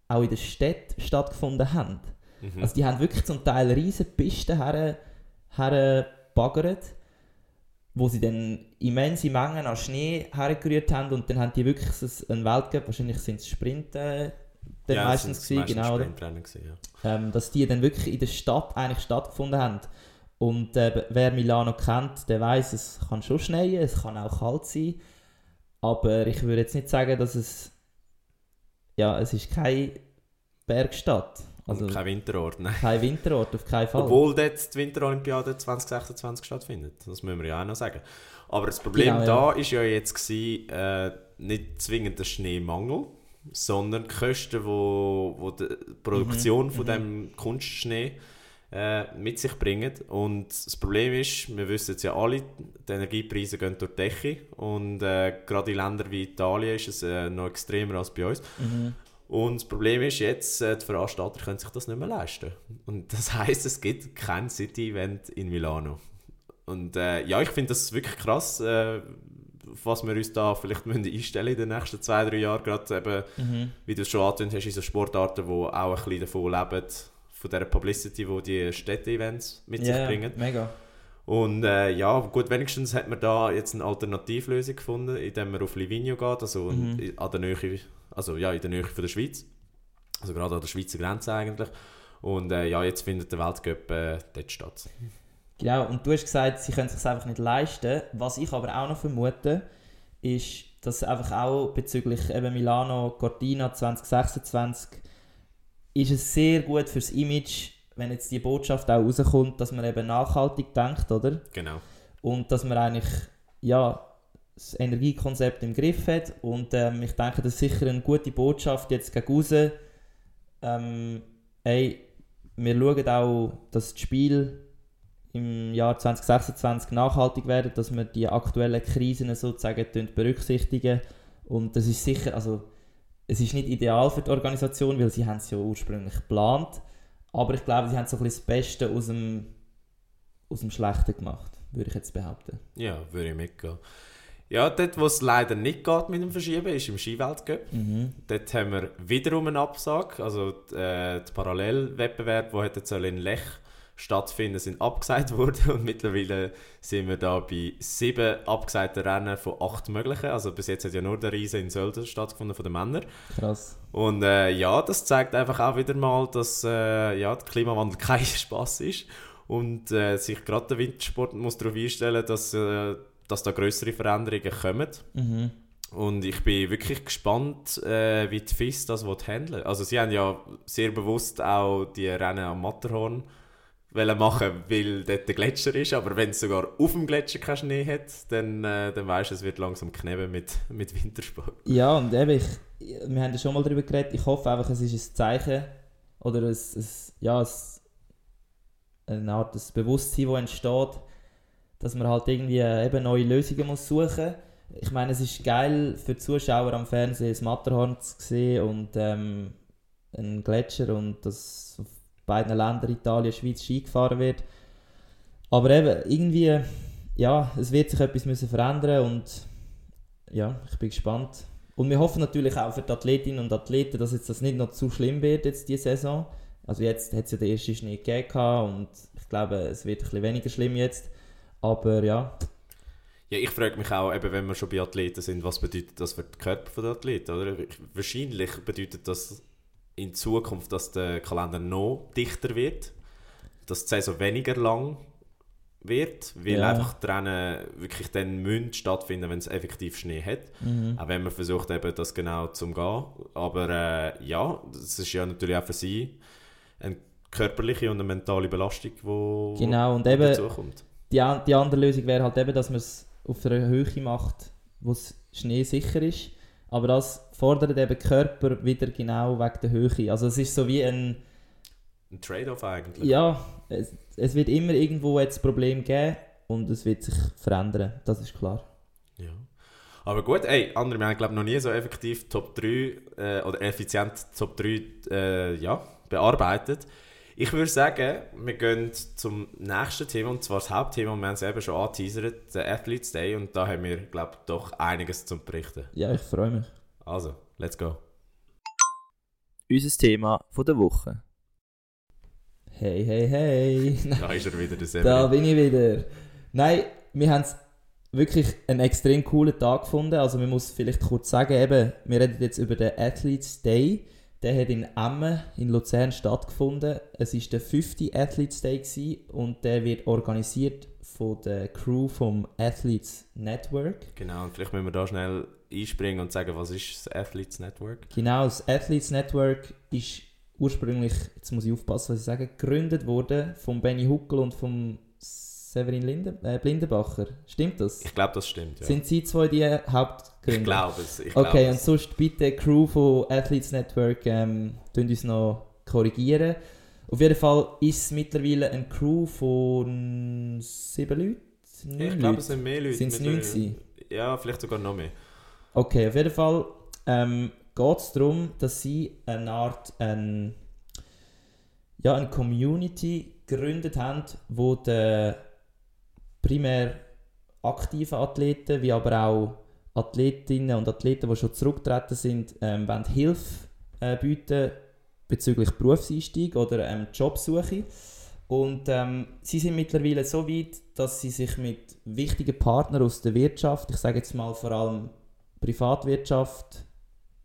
auch in der Stadt stattgefunden haben. Mhm. Also die haben wirklich zum Teil riesige Pisten her, hergebaggert, wo sie dann immense Mengen an Schnee hergerührt haben und dann haben die wirklich einen Weltcup, wahrscheinlich sind es Sprint äh, dann Ja, meistens es gewesen, genau, gewesen, ja. ähm, dass die dann wirklich in der Stadt eigentlich stattgefunden haben. Und äh, wer Milano kennt, der weiß, es kann schon schneien, es kann auch kalt sein. Aber ich würde jetzt nicht sagen, dass es. Ja, es ist keine Bergstadt. Also Und kein Winterort, nein. kein Winterort, auf keinen Fall. Obwohl dort die Winterolympiade 2026 stattfindet. Das müssen wir ja auch noch sagen. Aber das Problem Genau, da ist ja jetzt gewesen, äh, nicht zwingend der Schneemangel, sondern die Kosten, wo, wo die Produktion Mhm, von mhm. dem Kunstschnee äh, mit sich bringen. Und das Problem ist, wir wissen es ja alle, die Energiepreise gehen durch die Decke und äh, gerade in Ländern wie Italien ist es äh, noch extremer als bei uns. Mhm. Und das Problem ist jetzt, äh, die Veranstalter können sich das nicht mehr leisten. Und das <laughs> heißt, es gibt kein City-Event in Milano. Und äh, ja, ich finde das wirklich krass, äh, was wir uns da vielleicht müssen einstellen in den nächsten zwei, drei Jahren. Gerade eben, Mhm. wie du es schon angetönt hast, in so Sportarten, die auch ein bisschen davon leben, von dieser Publicity, die die Städte-Events mit Ja, sich bringen. mega. Und äh, ja, gut, wenigstens hat man da jetzt eine Alternativlösung gefunden, indem man auf Livigno geht, also Mhm. an der Nähe, also ja, in der Nähe von der Schweiz. Also gerade an der Schweizer Grenze eigentlich. Und äh, ja, jetzt findet der Weltcup äh, dort statt. Genau, und du hast gesagt, sie können es sich einfach nicht leisten. Was ich aber auch noch vermute, ist, dass einfach auch bezüglich eben Milano Cortina 2026 ist es sehr gut fürs Image, wenn jetzt die Botschaft auch rauskommt, dass man eben nachhaltig denkt, oder? Genau. Und dass man eigentlich ja, das Energiekonzept im Griff hat. Und ähm, ich denke, das ist sicher eine gute Botschaft jetzt gegen raus. Ähm, ey, wir schauen auch, dass die Spiele im Jahr 2026 nachhaltig werden, dass wir die aktuellen Krisen sozusagen berücksichtigen. Und das ist sicher, also es ist nicht ideal für die Organisation, weil sie haben es ja ursprünglich geplant. Aber ich glaube, sie haben so ein bisschen das Beste aus dem, aus dem Schlechten gemacht, würde ich jetzt behaupten. Ja, würde ich mitgehen. Ja, dort, wo es leider nicht geht mit dem Verschieben, ist im Skiweltcup. Mhm. Dort haben wir wiederum einen Absag. Also äh, der Parallelwettbewerb, der hätte soll in Lech stattfinden, sind abgesagt worden <laughs> und mittlerweile sind wir da bei sieben abgesagten Rennen von acht möglichen. Also bis jetzt hat ja nur der Riese in Sölden stattgefunden von den Männern. Krass. Und äh, ja, das zeigt einfach auch wieder mal, dass äh, ja, der Klimawandel <laughs> kein Spaß ist und äh, sich gerade der Wintersport muss darauf einstellen, dass, äh, dass da größere Veränderungen kommen. Mhm. Und ich bin wirklich gespannt, äh, wie die FIS das handeln Also sie haben ja sehr bewusst auch die Rennen am Matterhorn machen, weil dort der Gletscher ist. Aber wenn es sogar auf dem Gletscher keinen Schnee hat, dann, äh, dann weißt du, es wird langsam kneben mit, mit Wintersport. Ja, und eben, ich, wir haben ja schon mal darüber geredet. Ich hoffe einfach, es ist ein Zeichen oder ein, ein, ja, ein, eine Art des Bewusstsein, das entsteht, dass man halt irgendwie äh, eben neue Lösungen muss suchen Ich meine, es ist geil für die Zuschauer am Fernsehen das Matterhorn zu sehen und ähm, einen Gletscher und dass auf beiden Ländern, Italien, Schweiz, Ski gefahren wird. Aber eben, irgendwie, ja, es wird sich etwas müssen verändern und ja, ich bin gespannt. Und wir hoffen natürlich auch für die Athletinnen und Athleten, dass jetzt das nicht noch zu schlimm wird jetzt diese Saison. Also jetzt hat es ja den ersten Schnee gegeben und ich glaube, es wird ein bisschen weniger schlimm jetzt. Aber ja. Ja, ich frage mich auch, eben, wenn wir schon bei Athleten sind, was bedeutet das für den Körper der Athleten? Oder? Wahrscheinlich bedeutet das in Zukunft, dass der Kalender noch dichter wird, dass die Saison weniger lang wird, weil Ja. einfach die Rennen wirklich dann müssen stattfinden, wenn es effektiv Schnee hat. Mhm. Auch wenn man versucht, eben das genau zu umgehen. Aber äh, ja, das ist ja natürlich auch für sie eine körperliche und eine mentale Belastung, die Genau, und eben dazukommt. Die, die andere Lösung wäre halt eben, dass man es auf einer Höhe macht, wo es Schnee sicher ist. Aber das fordert eben Körper wieder genau wegen der Höhe. Also es ist so wie ein, Ein Trade-off eigentlich. ja, es, es wird immer irgendwo jetzt Problem geben und es wird sich verändern, das ist klar. Ja. Aber gut, ey, andere, wir haben glaube noch nie so effektiv Top 3 äh, oder effizient Top 3 äh, ja, bearbeitet. Ich würde sagen, wir gehen zum nächsten Thema und zwar das Hauptthema, wir haben es eben schon angeteasert, der Athletes Day und da haben wir glaube doch einiges zum berichten. Ja, ich freue mich. Also, let's go. Unser Thema von der Woche. Hey, hey, hey. <laughs> Da ist er wieder, der Da Severin. bin ich wieder. Nein, wir haben wirklich einen extrem coolen Tag gefunden. Also man muss vielleicht kurz sagen, eben, wir reden jetzt über den Athletes Day. Der hat in Emmen in Luzern stattgefunden. Es war der fünfte Athletes Day gewesen und der wird organisiert von der Crew vom Athletes Network. Genau, und vielleicht müssen wir da schnell einspringen und sagen, was ist das Athletes Network? Genau, das Athletes Network ist ursprünglich, jetzt muss ich aufpassen, was ich sage, gegründet worden von Benny Huckel und von Severin Linde, äh, Blindenbacher. Stimmt das? Ich glaube, das stimmt, ja. Sind Sie zwei die Hauptgründer? ich glaube es. Ich Okay, glaube und es. sonst bitte die Crew von Athletes Network ähm, uns noch korrigieren. Auf jeden Fall ist es mittlerweile eine Crew von sieben Leuten? Neun Ich glaube, es sind mehr Leute. Sind es mit neun der- gewesen? Ja, vielleicht sogar noch mehr. Okay, auf jeden Fall ähm, geht es darum, dass sie eine Art ein, ja, eine Community gegründet haben, wo die primär aktiven Athleten, wie aber auch Athletinnen und Athleten, die schon zurückgetreten sind, ähm, wollen Hilfe äh, bieten bezüglich Berufseinstieg oder ähm, Jobsuche. Und ähm, sie sind mittlerweile so weit, dass sie sich mit wichtigen Partnern aus der Wirtschaft, ich sage jetzt mal vor allem Privatwirtschaft,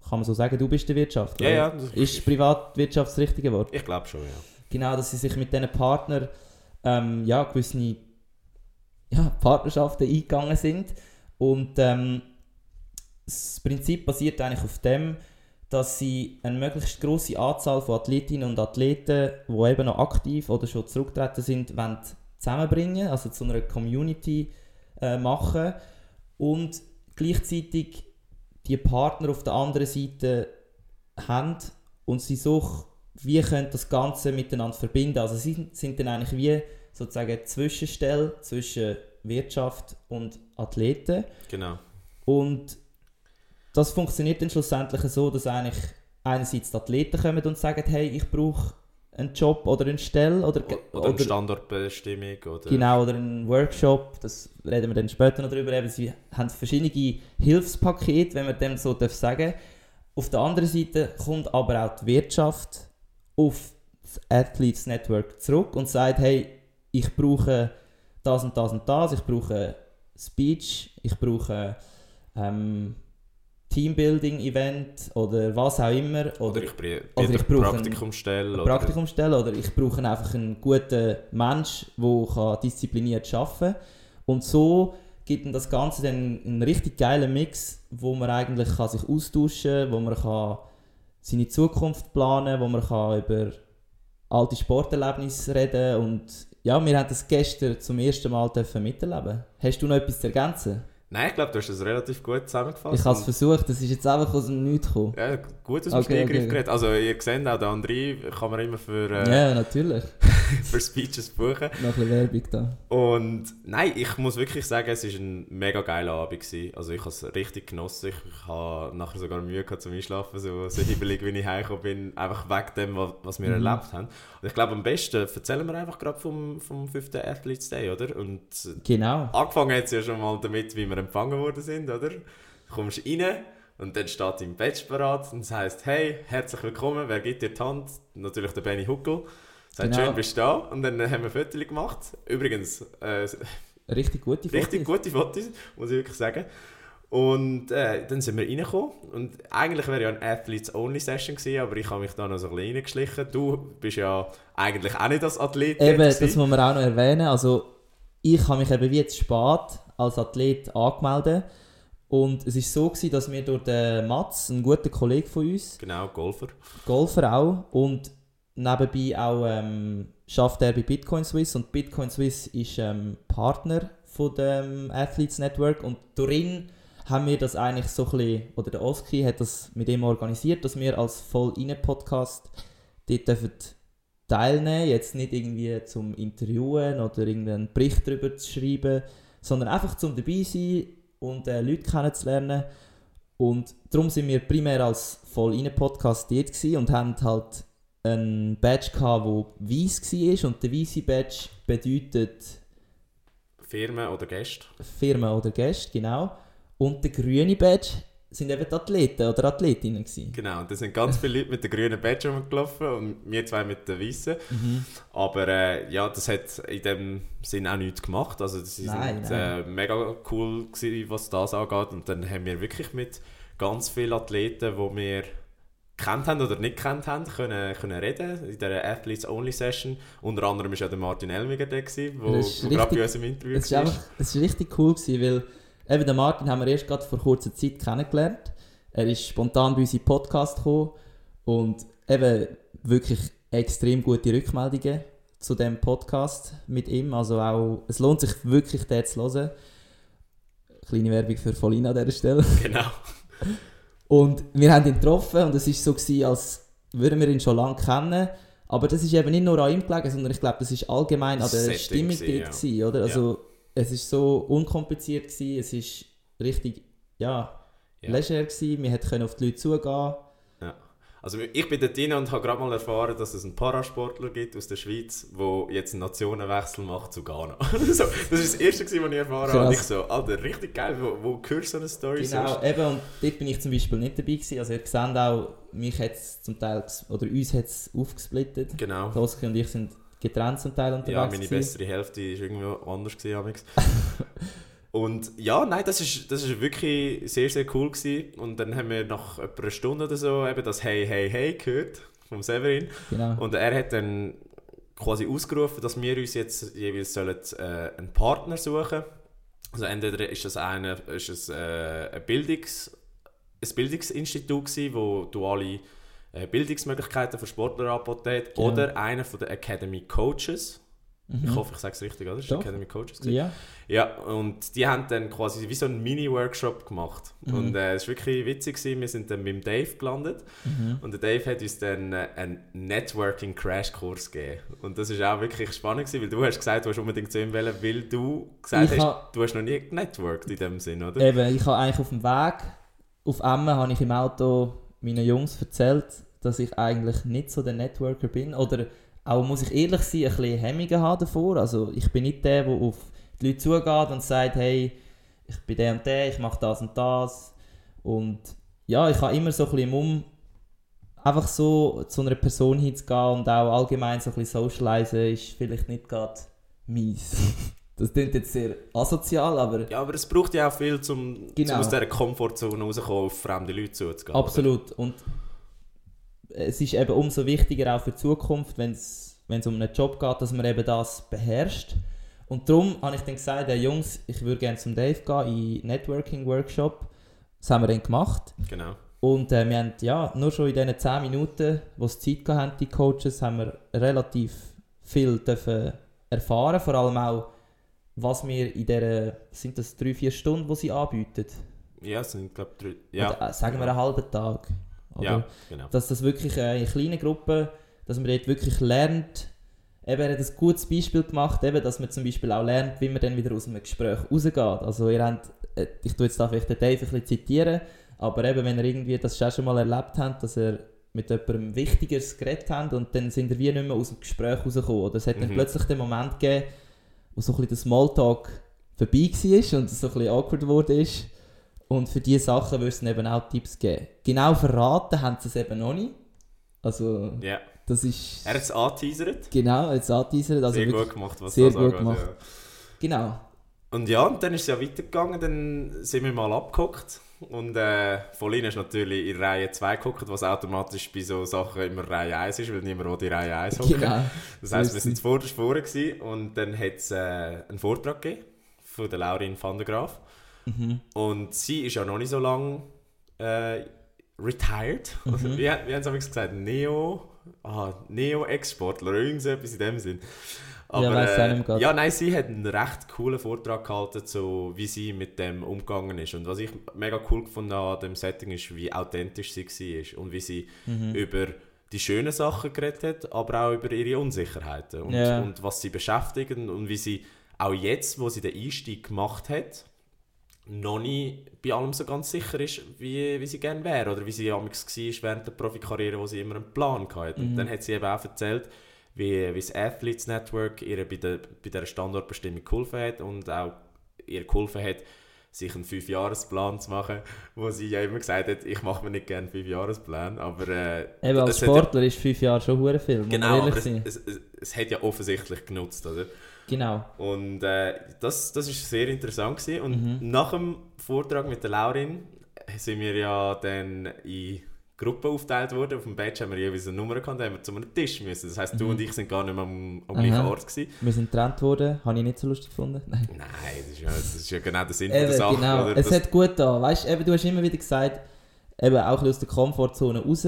kann man so sagen, du bist der Wirtschaft, Ja, ja. Ist Privatwirtschaft das richtige Wort? Ich glaube schon, ja. Genau, dass sie sich mit diesen Partnern ähm, ja, gewisse ja, Partnerschaften eingegangen sind. Und ähm, das Prinzip basiert eigentlich auf dem, dass sie eine möglichst große Anzahl von Athletinnen und Athleten, die eben noch aktiv oder schon zurückgetreten sind, wollen zusammenbringen, also zu einer Community äh, machen und gleichzeitig die Partner auf der anderen Seite haben und sie so wie können das Ganze miteinander verbinden. Also sie sind dann eigentlich wie sozusagen Zwischenstelle zwischen Wirtschaft und Athleten. Genau. Und das funktioniert dann schlussendlich so, dass eigentlich einerseits die Athleten kommen und sagen, hey, ich brauche einen Job oder eine Stelle oder, O- Oder, eine Standortbestimmung. Oder Genau, oder einen Workshop, das reden wir dann später noch drüber. Eben, sie haben verschiedene Hilfspakete, wenn man dem so darf sagen Auf der anderen Seite kommt aber auch die Wirtschaft auf das Athletes Network zurück und sagt, hey, ich brauche das und das und das, ich brauche Speech, ich brauche ähm, Teambuilding-Event oder was auch immer. Oder ich, brie- oder ich brauche ein oder- Praktikum stellen oder ich brauche einfach einen guten Mensch, der diszipliniert arbeiten kann. Und so gibt dann das Ganze dann einen richtig geilen Mix, wo man eigentlich kann sich austauschen kann, wo man kann seine Zukunft planen wo man kann über alte Sporterlebnisse reden und ja, wir haben das gestern zum ersten Mal miterleben. Hast du noch etwas zu ergänzen? Nein, ich glaube, du hast das relativ gut zusammengefasst. Ich habe es versucht, das ist jetzt einfach aus dem Nichts gekommen. Ja, gut aus dem Okay, Stegreif okay. geredet. Also ihr seht auch, der André kann man immer für... Äh, Ja, natürlich. <laughs> für Speeches buchen. Noch ein bisschen Werbung da. Und nein, ich muss wirklich sagen, es war ein mega geiler Abend. Gewesen. Also ich habe es richtig genossen. Ich, ich habe nachher sogar Mühe gehabt zum Einschlafen, so, so hibbelig, wie ich heimgekommen bin, einfach wegen dem, was, was wir Mhm. erlebt haben. Und ich glaube, am besten erzählen wir einfach gerade vom, vom 5. Athletes Day, oder? Und Genau. angefangen hat es ja schon mal damit, wie wir empfangen worden sind, oder? Du kommst rein und dann steht im Badge parat und es heisst, hey, herzlich willkommen, wer gibt dir die Hand? Natürlich der Benny Huckel. Sagt, Genau. schön bist du da. Und dann haben wir ein Foto gemacht. Übrigens, äh, Richtig gute Fotos. richtig gute Fotos, muss ich wirklich sagen. Und äh, dann sind wir reingekommen und eigentlich wäre ja eine Athletes-Only-Session gewesen, aber ich habe mich da noch so ein bisschen reingeschlichen. Du bist ja eigentlich auch nicht als Athlet Eben, das muss man auch noch erwähnen. Also, ich habe mich eben wie jetzt spät als Athlet angemeldet. Und es war so, gewesen, dass wir durch den Mats, ein guter Kollege von uns, Genau, Golfer. Golfer auch, und nebenbei auch ähm, schafft er bei Bitcoin Swiss. Und Bitcoin Swiss ist ähm, Partner von dem Athletes Network. Und darin haben wir das eigentlich so ein bisschen, oder der Oski hat das mit ihm organisiert, dass wir als Voll-Inne-Podcast dort dürfen teilnehmen Jetzt nicht irgendwie zum Interviewen oder irgendeinen Bericht darüber zu schreiben, sondern einfach zum dabei sein und äh, Leute kennenzulernen. Und darum sind wir primär als Voll-Inne-Podcast dort gewesen und haben halt einen Badge gehabt, der weiss war. Und der weiße Badge bedeutet Firmen oder Gäste. Firma oder Gäste, genau. Und der grüne Badge sind eben Athleten oder Athletinnen gewesen. Genau, und da sind ganz viele Leute mit der grünen Badge rumgelaufen und wir zwei mit der weißen. Aber äh, ja, das hat in dem Sinn auch nichts gemacht. Also sie Nein, sind nein. Äh, mega cool gewesen, was das angeht. Und dann haben wir wirklich mit ganz vielen Athleten, die wir kennt haben oder nicht kennt haben, können, können reden in dieser Athletes Only Session. Unter anderem war ja der Martin Elmiger da, Das ist wo gerade bei uns im Interview Es war. war einfach, es ist richtig cool, gewesen, weil eben den Martin haben wir erst gerade vor kurzer Zeit kennengelernt. Er ist spontan bei uns in Podcast gekommen und eben wirklich extrem gute Rückmeldungen zu dem Podcast mit ihm. Also auch, es lohnt sich wirklich, den zu hören. Kleine Werbung für Folina an dieser Stelle. <laughs> Genau. Und wir haben ihn getroffen und es war so, gewesen, als würden wir ihn schon lange kennen. Aber das ist eben nicht nur an ihm gelegen, sondern ich glaube, das ist allgemein an der Setting Stimmung gewesen, dort, ja. gewesen, oder? Also, es ist so unkompliziert, gewesen, es ist richtig, ja, Ja. leger gewesen, wir konnten auf die Leute zugehen. Also ich bin dort rein und habe gerade mal erfahren, dass es einen Parasportler gibt aus der Schweiz, der jetzt einen Nationenwechsel macht zu Ghana. <laughs> so, das ist das Erste, was ich erfahren habe. Und ich so, Alter, richtig geil, wo, wo hörst du so eine Story? Genau, sonst? eben, und dort bin ich zum Beispiel nicht dabei gewesen. Also ihr seht auch, mich hat es zum Teil, oder uns hat es aufgesplittet. Genau. Oski und ich sind getrennt zum Teil unterwegs Ja, meine gewesen. bessere Hälfte war irgendwo anders. Gewesen, <laughs> und ja, nein, das ist, das ist wirklich sehr, sehr cool. Gewesen. Und dann haben wir nach etwa einer Stunde oder so eben das Hey, Hey, Hey gehört vom Severin. Genau. Und er hat dann quasi ausgerufen, dass wir uns jetzt jeweils sollen, äh, einen Partner suchen Also entweder ist das, eine, ist es, äh, ein, Bildungs-, ein Bildungsinstitut gewesen, wo duale Bildungsmöglichkeiten für Sportler angeboten hat, Genau. oder einer von den Academy Coaches. Ich Mhm. hoffe, ich sage es richtig, oder? Ist. Academy Coaches gewesen? Ja, Ja, und die haben dann quasi wie so einen Mini-Workshop gemacht. Mhm. Und äh, es war wirklich witzig. Gewesen. Wir sind dann mit dem Dave gelandet. Mhm. Und der Dave hat uns dann äh, einen Networking-Crash-Kurs gegeben. Und das war auch wirklich spannend, gewesen, weil du hast gesagt, du hast unbedingt zu ihm wollen, weil du gesagt Ich hast, ha- du hast noch nie genetworked in dem Sinn, oder? Eben, ich habe eigentlich auf dem Weg auf Emmen habe ich im Auto meinen Jungs erzählt, dass ich eigentlich nicht so der Networker bin. Oder auch, muss ich ehrlich sein, ein bisschen Hemmungen haben davor. Also ich bin nicht der, der auf die Leute zugeht und sagt, hey, ich bin der und der, ich mache das und das. Und ja, ich habe immer so ein bisschen im Um einfach so zu einer Person hinzugehen und auch allgemein so ein bisschen socialisen ist vielleicht nicht gerade mies. <laughs> Das klingt jetzt sehr asozial, aber Ja, aber es braucht ja auch viel, um Genau. aus dieser Komfortzone rauszukommen, auf fremde Leute zuzugehen. oder? Absolut. Und es ist eben umso wichtiger auch für die Zukunft, wenn es um einen Job geht, dass man eben das beherrscht. Und darum habe ich dann gesagt, hey Jungs, ich würde gerne zum Dave gehen in Networking Workshop. Das haben wir dann gemacht. Genau. Und äh, wir haben ja nur schon in diesen 10 Minuten, wo es Zeit hatten, die Coaches, haben wir relativ viel dürfen erfahren. Vor allem auch, was wir in dieser, sind das drei, vier Stunden, die sie anbieten? Ja, es sind, glaube ich, drei. Ja, Oder, äh, sagen wir einen halben Tag. Oder? ja genau. dass das wirklich äh, in kleinen Gruppen, dass man dort wirklich lernt, eben, er hat ein gutes Beispiel gemacht, eben, dass man zum Beispiel auch lernt, wie man dann wieder aus einem Gespräch rausgeht. Also ihr habt, äh, ich tue jetzt da vielleicht den Dave ein bisschen zitieren, aber eben, wenn ihr irgendwie das schon mal erlebt habt, dass er mit jemandem Wichtigeres geredet habt und dann sind ihr wie nicht mehr aus dem Gespräch rausgekommen. Oder es hat dann Mhm. plötzlich den Moment gegeben, wo so ein bisschen der Smalltalk vorbei war und es so ein bisschen awkward geworden ist. Und für diese Sachen würde es dann eben auch Tipps geben. Genau verraten haben sie es eben noch nicht. Also, Ja. das ist... Er hat es angeteasert. Genau, jetzt anteasern. Also sehr gut gemacht, was sehr das gut angeht, gemacht. Ja. Genau. Und ja, und dann ist es ja weitergegangen, dann sind wir mal abgehockt. Und äh, Volin ist natürlich in Reihe 2 geguckt, was automatisch bei so Sachen immer Reihe 1 ist, weil niemand will die Reihe 1 hocken. Genau. Das heisst, wir sind zuvorderst vorne gewesen und dann hat es äh, einen Vortrag gegeben von der Laurin van der Graaf. Mhm. Und sie ist ja noch nicht so lange äh, retired. Mhm. <laughs> Wie, wie haben sie gesagt? Neo, ah, Neo-Ex-Sportler, irgendetwas in dem Sinn. Ja, nicht mehr grad. ja, nein, sie hat einen recht coolen Vortrag gehalten, so wie sie mit dem umgegangen ist. Und was ich mega cool gefunden habe an dem Setting ist, wie authentisch sie war und wie sie Mhm. über die schönen Sachen geredet hat, aber auch über ihre Unsicherheiten und, Ja. und was sie beschäftigen und wie sie auch jetzt, wo sie den Einstieg gemacht hat, noch nicht bei allem so ganz sicher ist, wie, wie sie gerne wäre oder wie sie damals war während der Profikarriere, wo sie immer einen Plan hatte. Und Mhm. dann hat sie eben auch erzählt, wie, wie das Athletes Network ihr bei, der, bei dieser Standortbestimmung geholfen hat und auch ihr geholfen hat, sich einen Fünfjahresplan zu machen, wo sie ja immer gesagt hat, ich mache mir nicht gerne Fünfjahrespläne, aber äh, Eben als hat ja- Sportler ist fünf Jahre schon hure viel, Genau, aber es, es, es, es hat ja offensichtlich genutzt, oder? Genau. Und äh, das, das ist sehr interessant gewesen. Und Mhm. nach dem Vortrag mit der Laurin sind wir ja dann in Gruppen aufgeteilt worden. Auf dem Badge haben wir jeweils eine Nummer gehabt, haben wir zu einem Tisch müssen. Das heisst, du Mhm. und ich sind gar nicht mehr am, am gleichen Ort gewesen. Wir sind getrennt worden, habe ich nicht so lustig gefunden. Nein. Nein, das ist ja, das ist ja genau der Sinn Eben, der Sache. genau. Oder? Es hat gut da. Weißt eben, du hast immer wieder gesagt, eben auch aus der Komfortzone raus.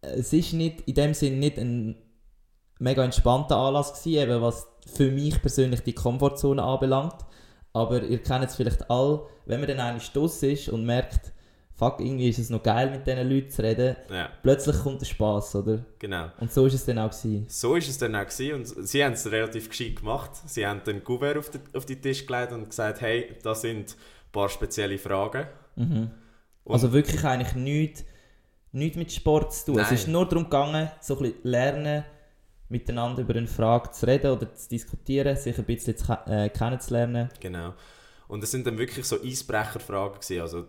Es ist nicht, in dem Sinn nicht ein mega entspannter Anlass gewesen, eben was für mich persönlich die Komfortzone anbelangt. Aber ihr kennt es vielleicht all, wenn man dann einmal Stoss ist und merkt, fuck, irgendwie ist es noch geil mit diesen Leuten zu reden, ja, plötzlich kommt der Spass, oder? genau. Und so ist es dann auch gewesen. So ist es dann auch gewesen. und sie haben es relativ gescheit gemacht. Sie haben den Kuvert auf den, auf den Tisch gelegt und gesagt, hey, das sind ein paar spezielle Fragen. Mhm. Also wirklich eigentlich nichts, nichts mit Sport zu tun. Es Nein. ist nur darum gegangen, so ein bisschen lernen, miteinander über eine Frage zu reden oder zu diskutieren, sich ein bisschen zu, äh, kennenzulernen. Genau. Und es sind dann wirklich so Eisbrecherfragen gewesen. Also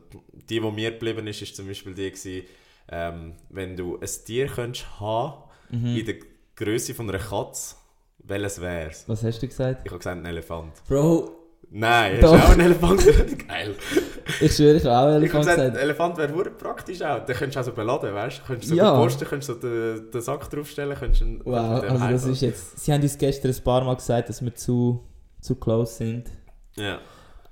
die, die mir geblieben ist, ist zum Beispiel die gewesen, ähm, wenn du ein Tier könntest haben Mhm. in der Größe von einer Katze, welches wär's? Was hast du gesagt? Ich habe gesagt, ein Elefant. Bro, Nein, hast Doch. du auch einen Elefant? <laughs> Geil. ich schwöre, ich habe auch habe Elefant gesagt, ein gesagt. Elefant wäre verdammt praktisch auch. Den könntest du auch so beladen, weißt du? Könntest so Ja. posten, könntest so den, den Sack draufstellen, könntest ihn Wow, also das ist jetzt... Sie haben uns gestern ein paar Mal gesagt, dass wir zu, zu close sind. Ja.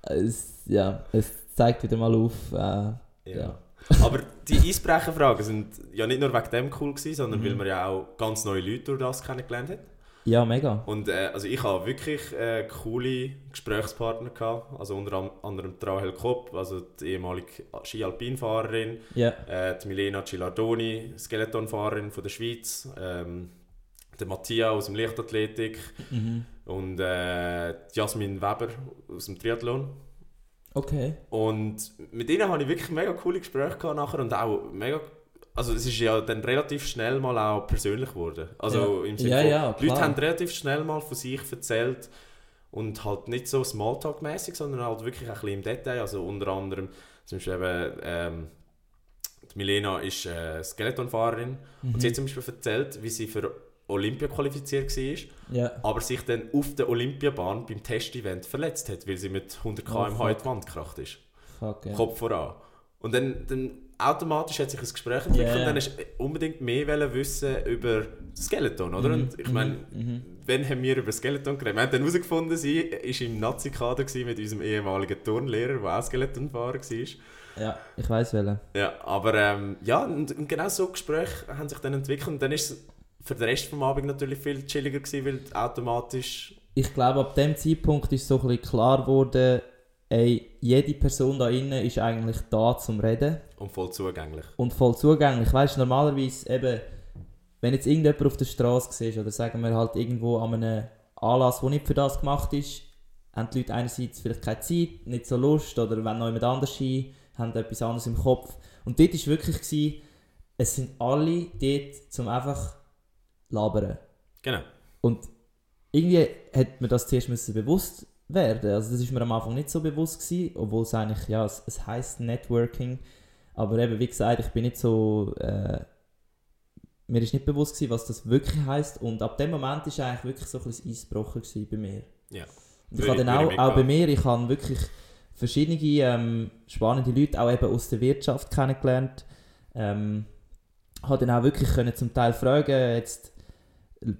Es, ja, es zeigt wieder mal auf... Äh, Ja. Aber die Eisbrecherfragen sind ja nicht nur wegen dem cool gewesen, sondern Mhm. weil man ja auch ganz neue Leute durch das kennengelernt hat. ja, mega. Und äh, also ich habe wirklich äh, coole Gesprächspartner gehabt. Also unter an- anderem Rahel Kopp, also die ehemalige Ski-Alpin-Fahrerin, Ja, äh, die Milena Gilardoni, Skeletonfahrerin von der Schweiz, ähm, der Mattia aus dem Leichtathletik mhm. und äh, Jasmin Weber aus dem Triathlon. okay. Und mit ihnen habe ich wirklich mega coole Gespräche gehabt nachher und auch mega. Also es ist ja dann relativ schnell mal auch persönlich geworden. Also Ja. im Sinne Ja, ja, die Leute klar. haben relativ schnell mal von sich erzählt und halt nicht so Smalltalk-mäßig, sondern halt wirklich ein bisschen im Detail. Also unter anderem zum Beispiel eben, ähm, die Milena ist äh, Skeletonfahrerin Mhm. und sie hat zum Beispiel erzählt, wie sie für Olympia qualifiziert war Ja. aber sich dann auf der Olympiabahn beim Testevent verletzt hat, weil sie mit 100 Oh, km/h in die Wand gekracht ist. Fuck, ja. Kopf voran. Und dann, dann automatisch hat sich ein Gespräch entwickelt ja. und dann du unbedingt mehr wissen über Skeleton, oder? Mhm, Und ich meine, mhm. wenn haben wir über Skeleton geredet? Wir haben dann herausgefunden, sie war im Nazi-Kader mit unserem ehemaligen Turnlehrer, der auch Skeletonfahrer war. Ja, ich weiß welchen. Ja, aber ähm, ja, und, und genau so Gespräche haben sich dann entwickelt und dann ist für den Rest des Abends natürlich viel chilliger gewesen, weil automatisch Ich glaube, ab dem Zeitpunkt ist so ein bisschen klar geworden, ey, jede Person da innen ist eigentlich da zum Reden und voll zugänglich. und voll zugänglich. Weißt du, normalerweise eben, wenn jetzt irgendjemand auf der Straße siehst, oder sagen wir halt irgendwo an einem Anlass, der nicht für das gemacht ist, haben die Leute einerseits vielleicht keine Zeit, nicht so Lust, oder wenn noch jemand anders hin, haben etwas anderes im Kopf. Und dort war wirklich, gewesen, es sind alle dort, um einfach labern. Genau. Und irgendwie hat mir das zuerst müssen bewusst werden. Also das ist mir am Anfang nicht so bewusst gewesen, obwohl es eigentlich, ja, es, es heisst Networking. Aber eben, wie gesagt, ich bin nicht so, äh, mir ist nicht bewusst gewesen, was das wirklich heisst. Und ab dem Moment ist eigentlich wirklich so ein bisschen Eis gebrochen bei mir. Ja. Und ich habe dann auch, auch bei mir, ich habe wirklich verschiedene ähm, spannende Leute, auch eben aus der Wirtschaft kennengelernt. Ähm, habe dann auch wirklich können zum Teil fragen, jetzt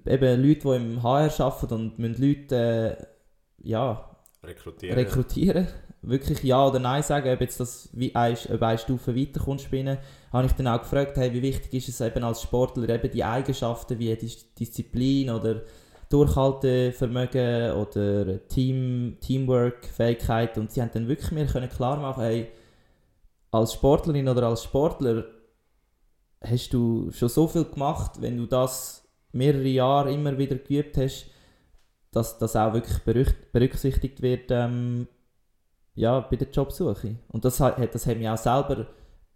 eben Leute, die im HR arbeiten und müssen Leute äh, ja, Rekrutieren. rekrutieren, wirklich Ja oder Nein sagen, ob jetzt das wie eine, ob eine Stufe weiterkommt spielen, habe ich dann auch gefragt, hey, wie wichtig ist es eben als Sportler eben die Eigenschaften wie Dis Disziplin oder Durchhaltevermögen oder Team, Teamwork, Fähigkeit und sie haben dann wirklich mir können klar machen, hey, als Sportlerin oder als Sportler hast du schon so viel gemacht, wenn du das mehrere Jahre immer wieder geübt hast, dass das auch wirklich berücksichtigt wird ähm, ja, bei der Jobsuche. Und das hat, das hat mich auch selber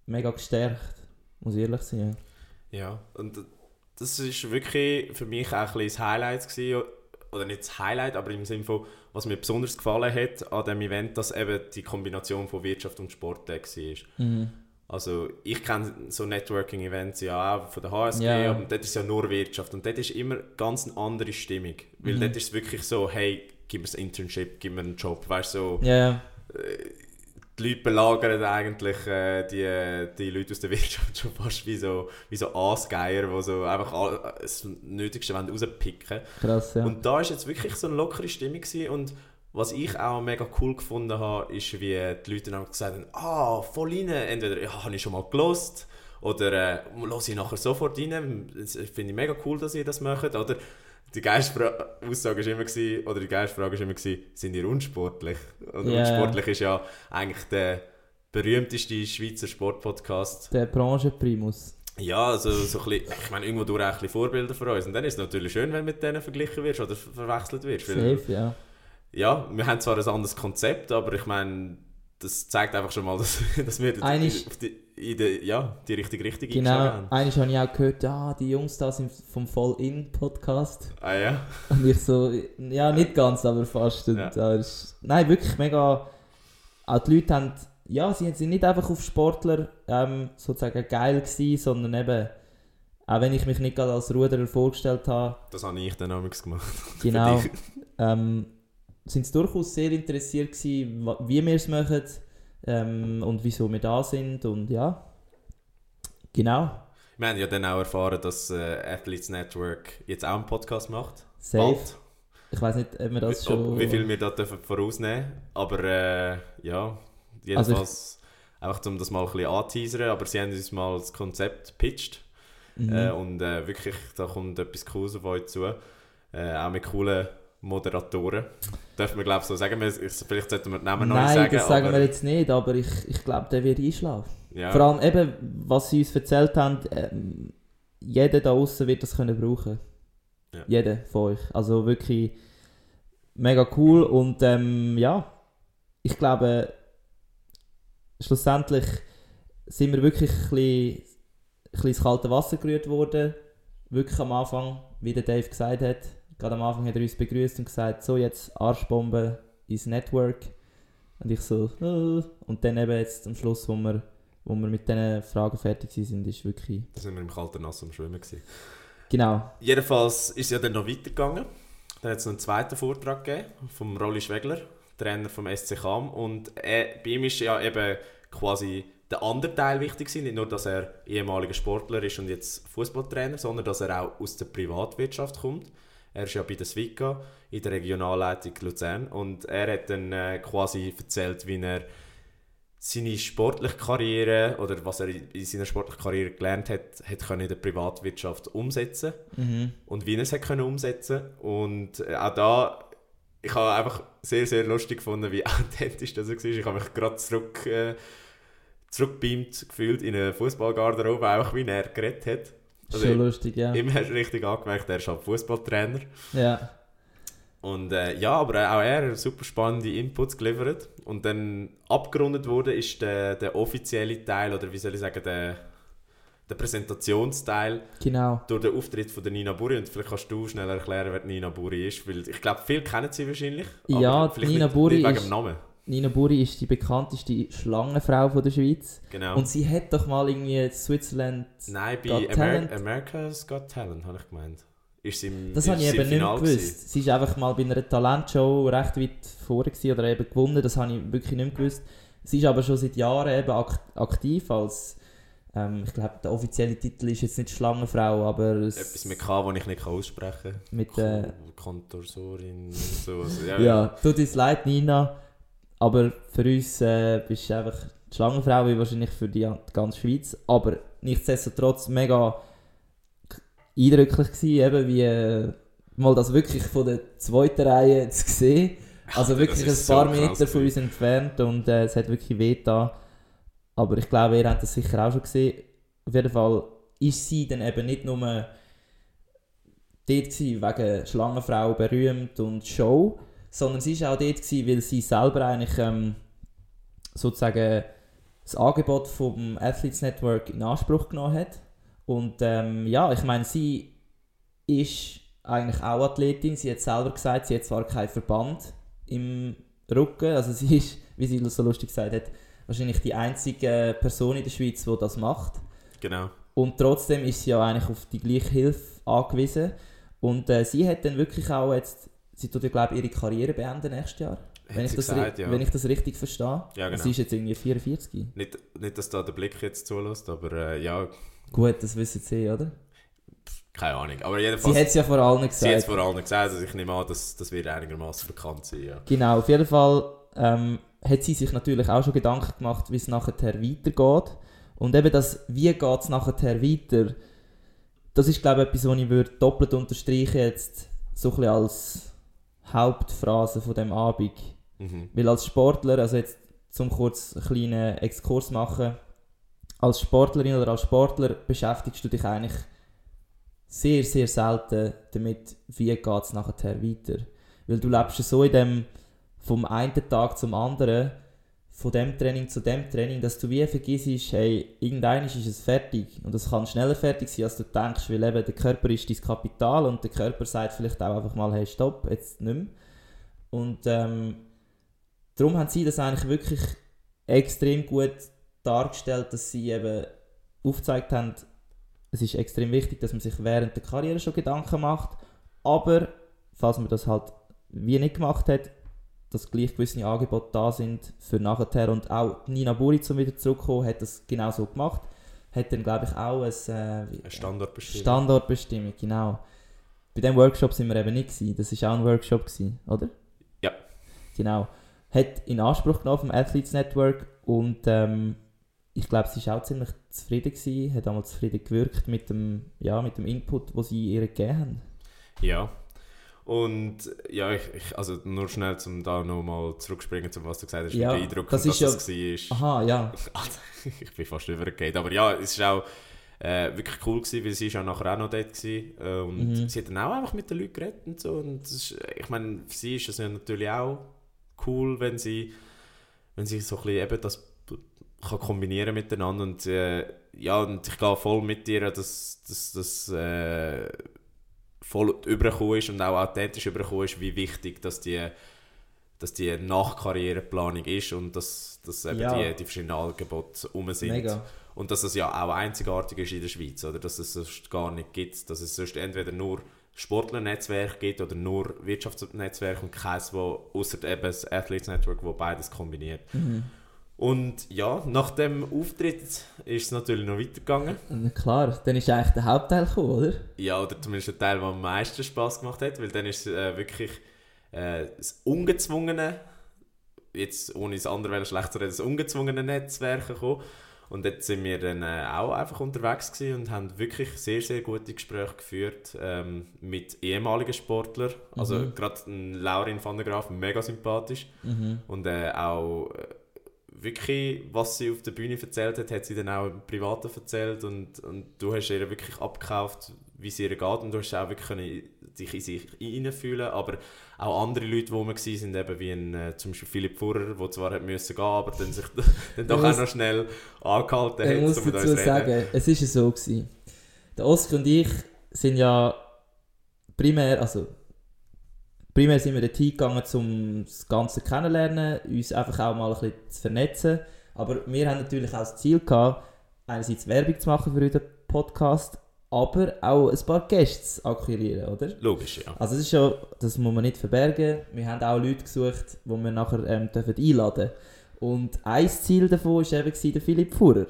mega gestärkt, muss ich ehrlich sein. Ja, und das ist wirklich für mich auch ein bisschen das Highlight gewesen, oder nicht das Highlight, aber im Sinne von, was mir besonders gefallen hat an dem Event, dass eben die Kombination von Wirtschaft und Sport da war. Mhm. Also ich kenne so Networking-Events ja auch von der HSG, Ja. aber dort ist ja nur Wirtschaft und dort ist immer ganz eine andere Stimmung, weil Mhm. dort ist es wirklich so, hey, gib mir ein Internship, gib mir einen Job, weißt du, so, Ja, ja. die Leute belagern eigentlich äh, die, die Leute aus der <laughs> Wirtschaft schon fast wie so, wie so Aasgeier, die so einfach all, das Nötigste wollen rauspicken krass, ja. Und da war jetzt wirklich so eine lockere Stimmung und was ich auch mega cool gefunden habe, ist, wie die Leute dann gesagt haben, ah, voll rein, entweder ja, habe ich schon mal gelost oder äh, ich nachher sofort rein, das finde ich mega cool, dass ihr das macht, oder die geilste Aussage ist immer gewesen, oder die geilste Frage immer gewesen, sind ihr unsportlich? Und Ja. unsportlich ist ja eigentlich der berühmteste Schweizer Sportpodcast. Der Branchenprimus. Ja, also so ein bisschen, ich meine, irgendwo durch auch ein bisschen Vorbilder für uns. Und dann ist es natürlich schön, wenn du mit denen verglichen wirst oder ver- verwechselt wirst. Safe, ja. Ja, wir haben zwar ein anderes Konzept, aber ich meine, das zeigt einfach schon mal, <laughs> dass, dass wir auf die, in die, ja, die richtige Richtung Genau. haben. Eines habe ich auch gehört, ah, die Jungs da sind vom Voll-In-Podcast. Ah ja? Und ich so, ja, nicht ganz, aber fast. Und Ja. ist, nein, wirklich mega. Auch die Leute haben, ja, sie sind nicht einfach auf Sportler ähm, sozusagen geil gewesen, sondern eben, auch wenn ich mich nicht gerade als Ruderer vorgestellt habe, Das habe ich dann damals gemacht. genau, <laughs> ähm, sind durchaus sehr interessiert gewesen, wie wir es machen ähm, und wieso wir da sind und ja, genau, Wir haben ja dann auch erfahren, dass äh, Athletes Network jetzt auch einen Podcast macht. safe. Bald. Ich weiß nicht, ob wir das Ob- schon... Wie viel wir da dürfen vorausnehmen aber äh, ja, Also jedenfalls einfach um das mal ein bisschen anteasern, aber sie haben uns mal das Konzept gepitcht Mhm. äh, und äh, wirklich, da kommt etwas Cooles auf euch zu, äh, auch mit coolen Moderatoren. Dürfen wir glaube ich so sagen, wir, vielleicht sollten wir die Namen Nein, sagen, das sagen aber wir jetzt nicht, aber ich, ich glaube, der wird einschlafen. ja, Vor allem eben, was sie uns erzählt haben, ähm, jeder da außen wird das können brauchen. Ja. Jeder von euch. Also wirklich mega cool und ähm, ja, ich glaube, schlussendlich sind wir wirklich ein bisschen, ein bisschen ins kalte Wasser gerührt worden. Wirklich am Anfang, wie der Dave gesagt hat. Gerade am Anfang hat er uns begrüßt und gesagt, so jetzt Arschbombe ins Network. Und ich so, äh. und dann eben jetzt am Schluss, wo wir, wo wir mit diesen Fragen fertig sind, ist wirklich, da sind wir im kalten Nass am Schwimmen gewesen. genau, Jedenfalls ist es ja dann noch weitergegangen. Dann hat es noch einen zweiten Vortrag gegeben vom Rolli Schwegler, Trainer vom SC Cham. Und er, bei ihm ist ja eben quasi der andere Teil wichtig gewesen. Nicht nur, dass er ehemaliger Sportler ist und jetzt Fußballtrainer, sondern dass er auch aus der Privatwirtschaft kommt. Er ist ja bei der Swika in der Regionalleitung Luzern und er hat dann äh, quasi erzählt, wie er seine sportliche Karriere oder was er in seiner sportlichen Karriere gelernt hat, hat können in der Privatwirtschaft umsetzen mhm. und wie er es hat können umsetzen. Und äh, auch da ich habe einfach sehr sehr lustig gefunden wie <laughs> authentisch das war. Ich habe mich gerade zurück äh, zurückbeamt gefühlt in eine Fußballgarderobe einfach wie er geredet hat Also, Schon lustig, ja. Ihm hast du richtig angemerkt, er ist halt Fußballtrainer. Ja, Und äh, ja, aber auch er hat super spannende Inputs geliefert. Und dann abgerundet wurde ist der, der offizielle Teil, oder wie soll ich sagen, der, der Präsentationsteil genau. durch den Auftritt von der Nina Buri. Und vielleicht kannst du schnell erklären, wer Nina Buri ist. Weil ich glaube, viele kennen sie wahrscheinlich. Ja, vielleicht Nina nicht, Buri nicht wegen ist- dem Namen. Nina Buri ist die bekannteste Schlangenfrau von der Schweiz. Genau. Und sie hat doch mal irgendwie Switzerland... Nein, bei Got Amer. America's Got Talent, habe ich gemeint. Ist sie im, Das habe ich sie eben nicht gewusst. gewesen. Sie ist einfach mal bei einer Talentshow recht weit vorne oder eben gewonnen. Das habe ich wirklich nicht gewusst. Sie ist aber schon seit Jahren eben ak aktiv als... Ähm, ich glaube, der offizielle Titel ist jetzt nicht Schlangenfrau, aber... es- Etwas mit K, das ich nicht aussprechen kann. mit äh, Kontorsorin und sowas. Ja, Ja, tut uns leid, Nina. Aber für uns äh, bist du einfach die Schlangenfrau, wie wahrscheinlich für die, die ganze Schweiz. Aber nichtsdestotrotz mega eindrücklich gewesen, eben wie äh, mal das wirklich von der zweiten Reihe <laughs> zu sehen. Also wirklich ein so paar krass Meter von uns entfernt und äh, es hat wirklich weh getan. Aber ich glaube, ihr habt das sicher auch schon gesehen. Auf jeden Fall ist sie dann eben nicht nur dort gewesen, wegen Schlangenfrau berühmt und Show, sondern sie war auch dort, gewesen, weil sie selber eigentlich ähm, sozusagen das Angebot vom Athletes Network in Anspruch genommen hat. Und ähm, ja, ich meine, sie ist eigentlich auch Athletin. Sie hat selber gesagt, sie hat zwar keinen Verband im Rücken, also sie ist, wie sie so lustig gesagt hat, wahrscheinlich die einzige Person in der Schweiz, die das macht. Genau. Und trotzdem ist sie ja eigentlich auf die gleiche Hilfe angewiesen. Und äh, sie hat dann wirklich auch jetzt, sie tut ja glaube ich ihre Karriere beenden nächstes Jahr. Wenn ich, sie das, gesagt, ja. wenn ich das richtig verstehe. Ja, genau. Sie ist jetzt irgendwie 44. Nicht, nicht, dass da der Blick jetzt zulässt, aber äh, ja, Gut, das wissen sie, oder? keine Ahnung. Aber Sie jedenfalls, hat es ja vor allen sie hat es gesagt. vor allem gesagt, also ich nehme an, dass das wird einigermaßen bekannt sein. Ja. Genau, auf jeden Fall ähm, hat sie sich natürlich auch schon Gedanken gemacht, wie es nachher weitergeht. Und eben das, wie geht es nachher weiter, das ist glaube ich etwas, was ich würde doppelt unterstreichen jetzt so ein bisschen als Hauptphrase von dem Abend. Mhm. Weil als Sportler, also jetzt zum kurz einen kleinen Exkurs machen, als Sportlerin oder als Sportler beschäftigst du dich eigentlich sehr, sehr selten damit, wie geht es nachher weiter. Weil du lebst ja so in dem, vom einen Tag zum anderen, von dem Training zu dem Training, dass du wie vergisst, hey, irgendwann ist es fertig. Und es kann schneller fertig sein, als du denkst, weil eben der Körper ist dein Kapital und der Körper sagt vielleicht auch einfach mal, hey, stopp, jetzt nicht mehr. Und ähm, darum haben sie das eigentlich wirklich extrem gut dargestellt, dass sie eben aufgezeigt haben, es ist extrem wichtig, dass man sich während der Karriere schon Gedanken macht, aber falls man das halt wie nicht gemacht hat, dass gleich gewisse Angebote da sind für nachher und auch Nina Buri, zum wieder zurückzukommen, hat das genau so gemacht, hat dann glaube ich auch ein, äh, Eine Standardbestimmung. Standortbestimmung, genau. Bei diesem Workshop sind wir eben nicht gewesen. Das war auch ein Workshop, gewesen, oder? Ja. Genau. Hat in Anspruch genommen vom Athletes Network und ähm, ich glaube, sie war auch ziemlich zufrieden gewesen, hat einmal zufrieden gewirkt mit dem, ja, mit dem Input, den sie ihr gegeben haben. Ja. Und ja, ich, ich, also nur schnell, um da nochmal zurückspringen, zu was du gesagt hast, Ja, wie beeindruckend das das, ist das war. Aha, ja. <laughs> Alter, ich bin fast übergegangen. Aber ja, es war auch äh, wirklich cool, gewesen, weil sie ist ja nachher auch noch dort war. Äh, und Mhm. sie hat dann auch einfach mit den Leuten geredet und so. Und ist, ich meine, für sie ist es ja natürlich auch cool, wenn sie, wenn sie so ein bisschen eben das kann kombinieren miteinander. Und äh, ja, und ich gehe voll mit dir, dass das, das äh, voll übergekommen ist und auch authentisch übergekommen ist, wie wichtig dass die dass die Nachkarriereplanung ist und dass, dass eben Ja. die, die verschiedenen Angebote rum sind. Mega. Und dass es ja auch einzigartig ist in der Schweiz, oder? Dass es sonst gar nicht gibt. Dass es sonst entweder nur Sportlernetzwerk gibt oder nur Wirtschaftsnetzwerk und keins, wo außer eben das Athletes Network, wo beides kombiniert. Mhm. Und ja, nach dem Auftritt ist es natürlich noch weitergegangen. Na Klar, dann ist eigentlich der Hauptteil gekommen, oder? Ja, oder zumindest der Teil, der am meisten Spaß gemacht hat, weil dann ist äh, wirklich äh, das ungezwungene, jetzt ohne das andere schlecht zu reden, das ungezwungene Netzwerk gekommen. Und dort sind wir dann äh, auch einfach unterwegs gewesen und haben wirklich sehr, sehr gute Gespräche geführt ähm, mit ehemaligen Sportlern. Also gerade ein Laurin van der Graaf, mega sympathisch. Mhm. Und äh, auch äh, wirklich, was sie auf der Bühne erzählt hat, hat sie dann auch im Privaten erzählt und, und du hast ihr wirklich abgekauft, wie es ihr geht und du hast auch wirklich können dich in sich hineinfühlen aber auch andere Leute, die rum waren, eben wie ein, äh, zum Beispiel Philipp Furrer, der zwar hat müssen gehen, aber dann sich <laughs> dann doch auch noch schnell angehalten hat, Ich muss um mit dazu sagen, es ist ja so gewesen. Der Oskar und ich sind ja primär, also primär sind wir dort hingegangen, um das Ganze kennenzulernen, uns einfach auch mal ein bisschen zu vernetzen. Aber wir haben natürlich auch das Ziel gehabt, einerseits Werbung zu machen für unseren Podcast, aber auch ein paar Gäste zu akquirieren, oder? Logisch, ja. Also es ist schon, das muss man nicht verbergen. Wir haben auch Leute gesucht, die wir nachher ähm, dürfen einladen Und ein Ziel davon war eben der Philipp Furrer.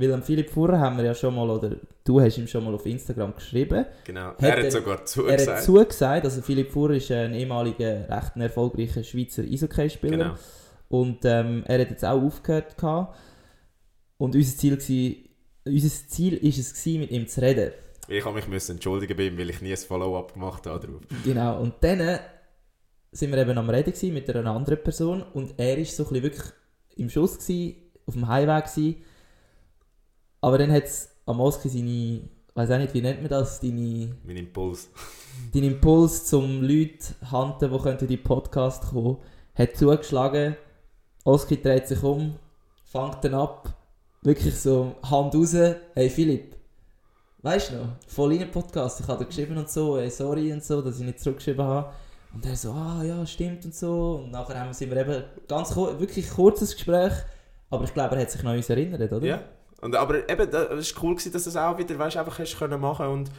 Weil am Philipp Furrer haben wir ja schon mal, oder du hast ihm schon mal auf Instagram geschrieben. Genau. Hat er er- hat sogar Er hat zugesagt. zugesagt, also Philipp Furrer ist ein ehemaliger, recht erfolgreicher Schweizer Eishockey-Spieler. Genau. Und ähm, er hat jetzt auch aufgehört. Gehabt. Und unser Ziel, war, unser Ziel ist es, gewesen, mit ihm zu reden. Ich habe mich müssen entschuldigen bei ihm, weil ich nie ein Follow-up gemacht habe. Drauf. Genau, und dann sind wir eben am Reden gewesen mit einer anderen Person und er war so ein bisschen wirklich im Schuss, gewesen, auf dem Highway. Gewesen. Aber dann hat es am Oski seine, ich weiß auch nicht, wie nennt man das, deine, Mein Impuls. <laughs> deinen Impuls zum Leute handeln, die in die Podcast kommen, hat zugeschlagen. Oski dreht sich um, fängt dann ab, wirklich so Hand raus, hey Philipp, weißt du noch, voll in den Podcast, ich habe dir geschrieben und so, hey, sorry und so, dass ich nicht zurückgeschrieben habe. Und er so, ah ja, stimmt und so. Und nachher haben, sind wir eben ganz kur wirklich kurzes Gespräch, aber ich glaube, er hat sich noch an uns erinnert, oder? Ja. Und, aber eben, es war cool, gewesen, dass du es auch wieder weißt, einfach hast können machen und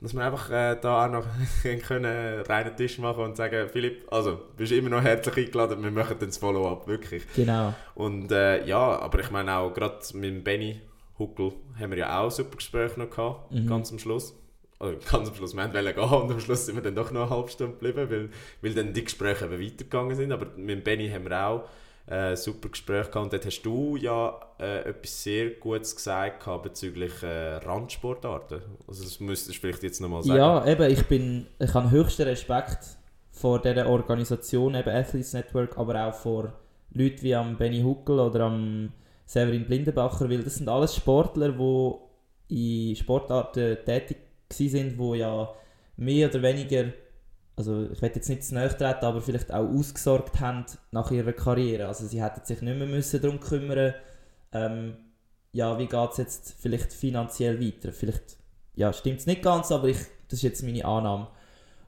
dass wir einfach äh, da auch noch <laughs> können, einen reinen Tisch machen und sagen, Philipp, also, du bist immer noch herzlich eingeladen, wir machen dann das Follow-up, wirklich. Genau. Und äh, ja, aber ich meine auch, gerade mit Benny Huckel haben wir ja auch super Gespräch noch gehabt, Mhm. ganz am Schluss. Also ganz am Schluss, wir wollten gehen <laughs> und am Schluss sind wir dann doch noch eine halbe Stunde geblieben, weil, weil dann die Gespräche eben weitergegangen sind. Aber mit Benny haben wir auch äh, super Gespräch gehabt und dort hast du ja äh, etwas sehr Gutes gesagt gehabt bezüglich äh, Randsportarten. Also das müsstest du vielleicht jetzt nochmal sagen. Ja, eben, ich bin, ich habe höchsten Respekt vor dieser Organisation, eben Athletes Network, aber auch vor Leuten wie am Benny Huckel oder am Severin Blindenbacher, weil das sind alles Sportler, die in Sportarten tätig sind, wo ja mehr oder weniger, also ich will jetzt nicht zu nahe treten, aber vielleicht auch ausgesorgt haben nach ihrer Karriere. Also sie hätten sich nicht mehr müssen darum kümmern ähm, ja, wie geht es jetzt vielleicht finanziell weiter? Vielleicht ja, stimmt es nicht ganz, aber ich, das ist jetzt meine Annahme.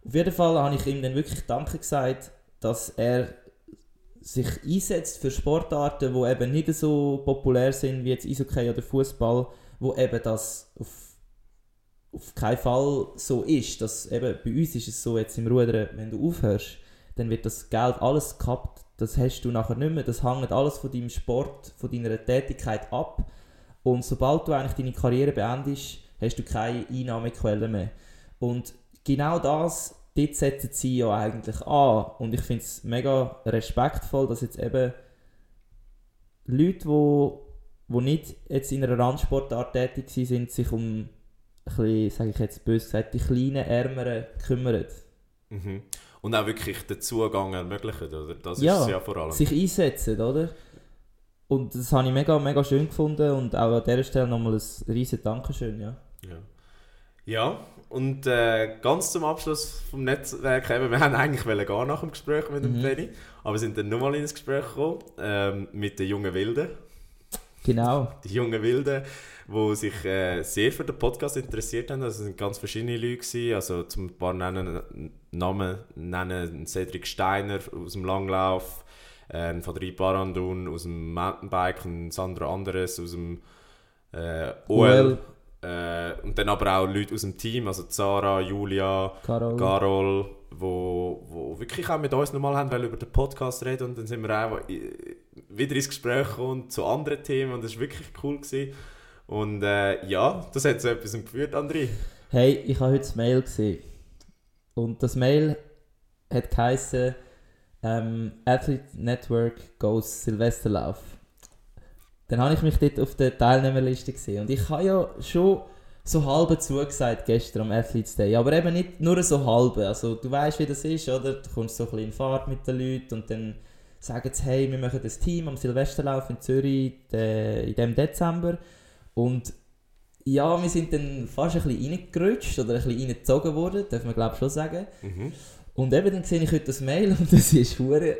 Auf jeden Fall habe ich ihm dann wirklich Danke gesagt, dass er sich einsetzt für Sportarten, die eben nicht so populär sind wie jetzt Eishockey oder Fußball, wo eben das auf, auf keinen Fall so ist. Dass eben, bei uns ist es so jetzt im Rudern, wenn du aufhörst, dann wird das Geld alles gekappt. Das hast du nachher nicht mehr. Das hängt alles von deinem Sport, von deiner Tätigkeit ab. Und sobald du eigentlich deine Karriere beendest, hast du keine Einnahmequelle mehr. Und genau das, dort setzen sie ja eigentlich an. Und ich finde es mega respektvoll, dass jetzt eben Leute, die wo nicht jetzt in einer Randsportart tätig sind, sich um bisschen, sage ich jetzt böse gesagt, die kleinen, ärmeren kümmern. Mhm. Und auch wirklich den Zugang ermöglichen, oder? Das Ja, ist es ja vor allem. Sich einsetzen, oder? Und das habe ich mega, mega schön gefunden und auch an dieser Stelle nochmal ein riesen Dankeschön, ja. Ja, ja und äh, ganz zum Abschluss vom Netzwerk, eben, wir haben eigentlich wollen gehen nach dem Gespräch mit dem Mhm. Benny, aber sind dann nochmal ins Gespräch gekommen ähm, mit den jungen Wilden. Genau. Die jungen Wilden, die sich äh, sehr für den Podcast interessiert haben. Also es sind ganz verschiedene Leute gewesen. Also zum ein paar nennen, Namen nennen, Cedric Steiner aus dem Langlauf, äh, von der Barandun aus dem Mountainbike und Sandro Anderes aus dem äh, OL. Äh, und dann aber auch Leute aus dem Team, also Zara, Julia, Carol. Carol, wo, wo wirklich auch mit uns nochmal haben wollen über den Podcast reden und dann sind wir auch wieder ins Gespräch gekommen zu anderen Themen und das war wirklich cool. Gewesen. Und äh, ja, das hat zu etwas geführt, André. Hey, ich habe heute das Mail gesehen. Und das Mail hat geheißen ähm, Athlete Network goes Silvesterlauf. Dann habe ich mich dort auf der Teilnehmerliste gesehen. Und ich habe ja schon so halb zugesagt gestern am Athletes Day. Aber eben nicht nur so halb. Also du weißt, wie das ist, oder? Du kommst so ein bisschen in Fahrt mit den Leuten und dann sagen sie, hey, wir machen das Team am Silvesterlauf in Zürich äh, in dem Dezember. Und ja, wir sind dann fast ein bisschen reingerutscht oder ein bisschen reingezogen worden, darf man glaube ich schon sagen. Mhm. Und eben dann sehe ich heute das Mail <laughs> und es ist hure,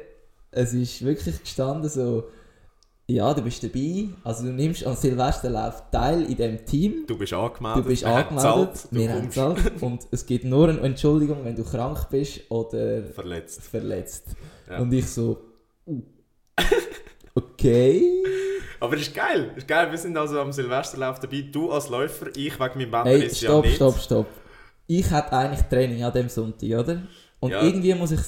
es ist wirklich gestanden so, ja, du bist dabei, also du nimmst am Silvesterlauf teil in dem Team. Du bist angemeldet. Du bist angemeldet, wir haben gezahlt und es gibt nur eine Entschuldigung, wenn du krank bist oder verletzt. verletzt. Ja. Und ich so, <laughs> okay. Aber es ist geil. Ist geil. Wir sind also am Silvesterlauf dabei. Du als Läufer, ich wegen meinem Wetter Hey, ist stopp, ja nicht. stopp, stopp. Ich hatte eigentlich Training an dem Sonntag, oder? Und Ja. irgendwie muss ich,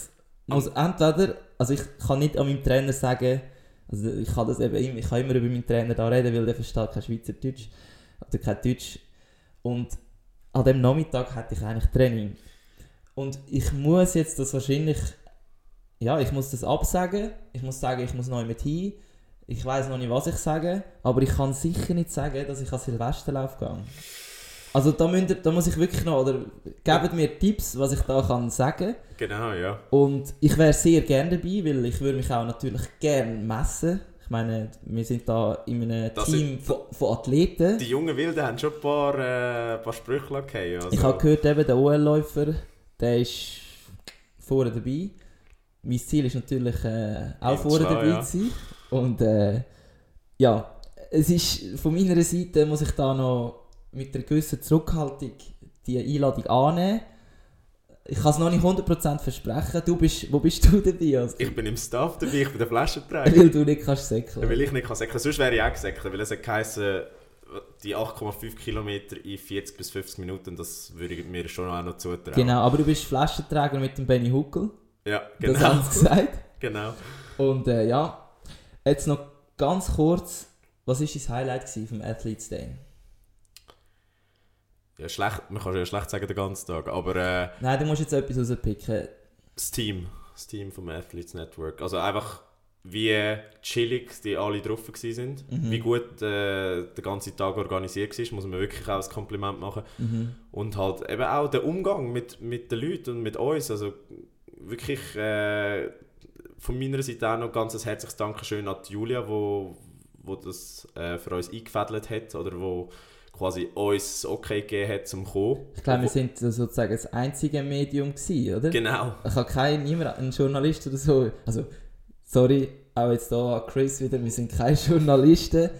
muss entweder, also ich kann nicht an meinem Trainer sagen, also ich kann das eben immer, ich kann immer über meinen Trainer da reden, weil der versteht kein Schweizerdeutsch oder kein Deutsch. Und an dem Nachmittag hatte ich eigentlich Training. Und ich muss jetzt das wahrscheinlich, ja, ich muss das absagen. Ich muss sagen, ich muss neu mit hin. Ich weiß noch nicht, was ich sage, aber ich kann sicher nicht sagen, dass ich an Silvesterlauf gehe. Also da, ihr, da muss ich wirklich noch, oder gebt mir Tipps, was ich da kann sagen. Genau, ja. Und ich wäre sehr gerne dabei, weil ich würde mich auch natürlich gerne messen. Ich meine, wir sind da in einem Das Team von, von Athleten. Die jungen Wilden haben schon ein paar, äh, paar Sprüche gehabt. Also, Ich habe gehört, eben der OL-Läufer, der ist vorne dabei. Mein Ziel ist natürlich äh, auch vorne dabei ja. zu sein. Und äh, ja, es ist von meiner Seite muss ich da noch mit einer gewissen Zurückhaltung die Einladung annehmen. Ich kann es noch nicht 100% versprechen. Du bist, wo bist du dabei? Also, Ich bin im Staff dabei, ich bin der Flaschenträger. weil du nicht kannst säckeln. weil ich nicht kann säckeln Sonst wäre ich auch gesäckelt, weil es hat geheißen, die 8,5 Kilometer in 40 bis 50 Minuten, das würde ich mir schon auch noch zutrauen. Genau, aber du bist Flaschenträger mit dem Benny Huckel. Ja, Das genau. haben sie gesagt. <laughs> genau. Und äh, ja, jetzt noch ganz kurz, was war dein Highlight vom Athletes Day? Ja, schlecht, man kann ja schlecht sagen den ganzen Tag, aber äh, Nein, du musst jetzt etwas rauspicken. das Team, das Team vom Athletes Network, also einfach wie chillig die alle drauf sind, Mhm. wie gut äh, der ganze Tag organisiert war, muss man wirklich auch ein Kompliment machen. Mhm. Und halt eben auch der Umgang mit, mit den Leuten und mit uns. Also wirklich äh, von meiner Seite auch noch ganz ein herzliches Dankeschön an Julia, wo, wo das äh, für uns eingefädelt hat oder wo quasi uns okay gegeben hat zum kommen. Ich glaube, wir sind sozusagen das einzige Medium gewesen, oder? Genau. Ich habe keinen, niemand, einen Journalist oder so. Also, sorry, auch jetzt hier an Chris wieder, wir sind keine <laughs> Journalisten.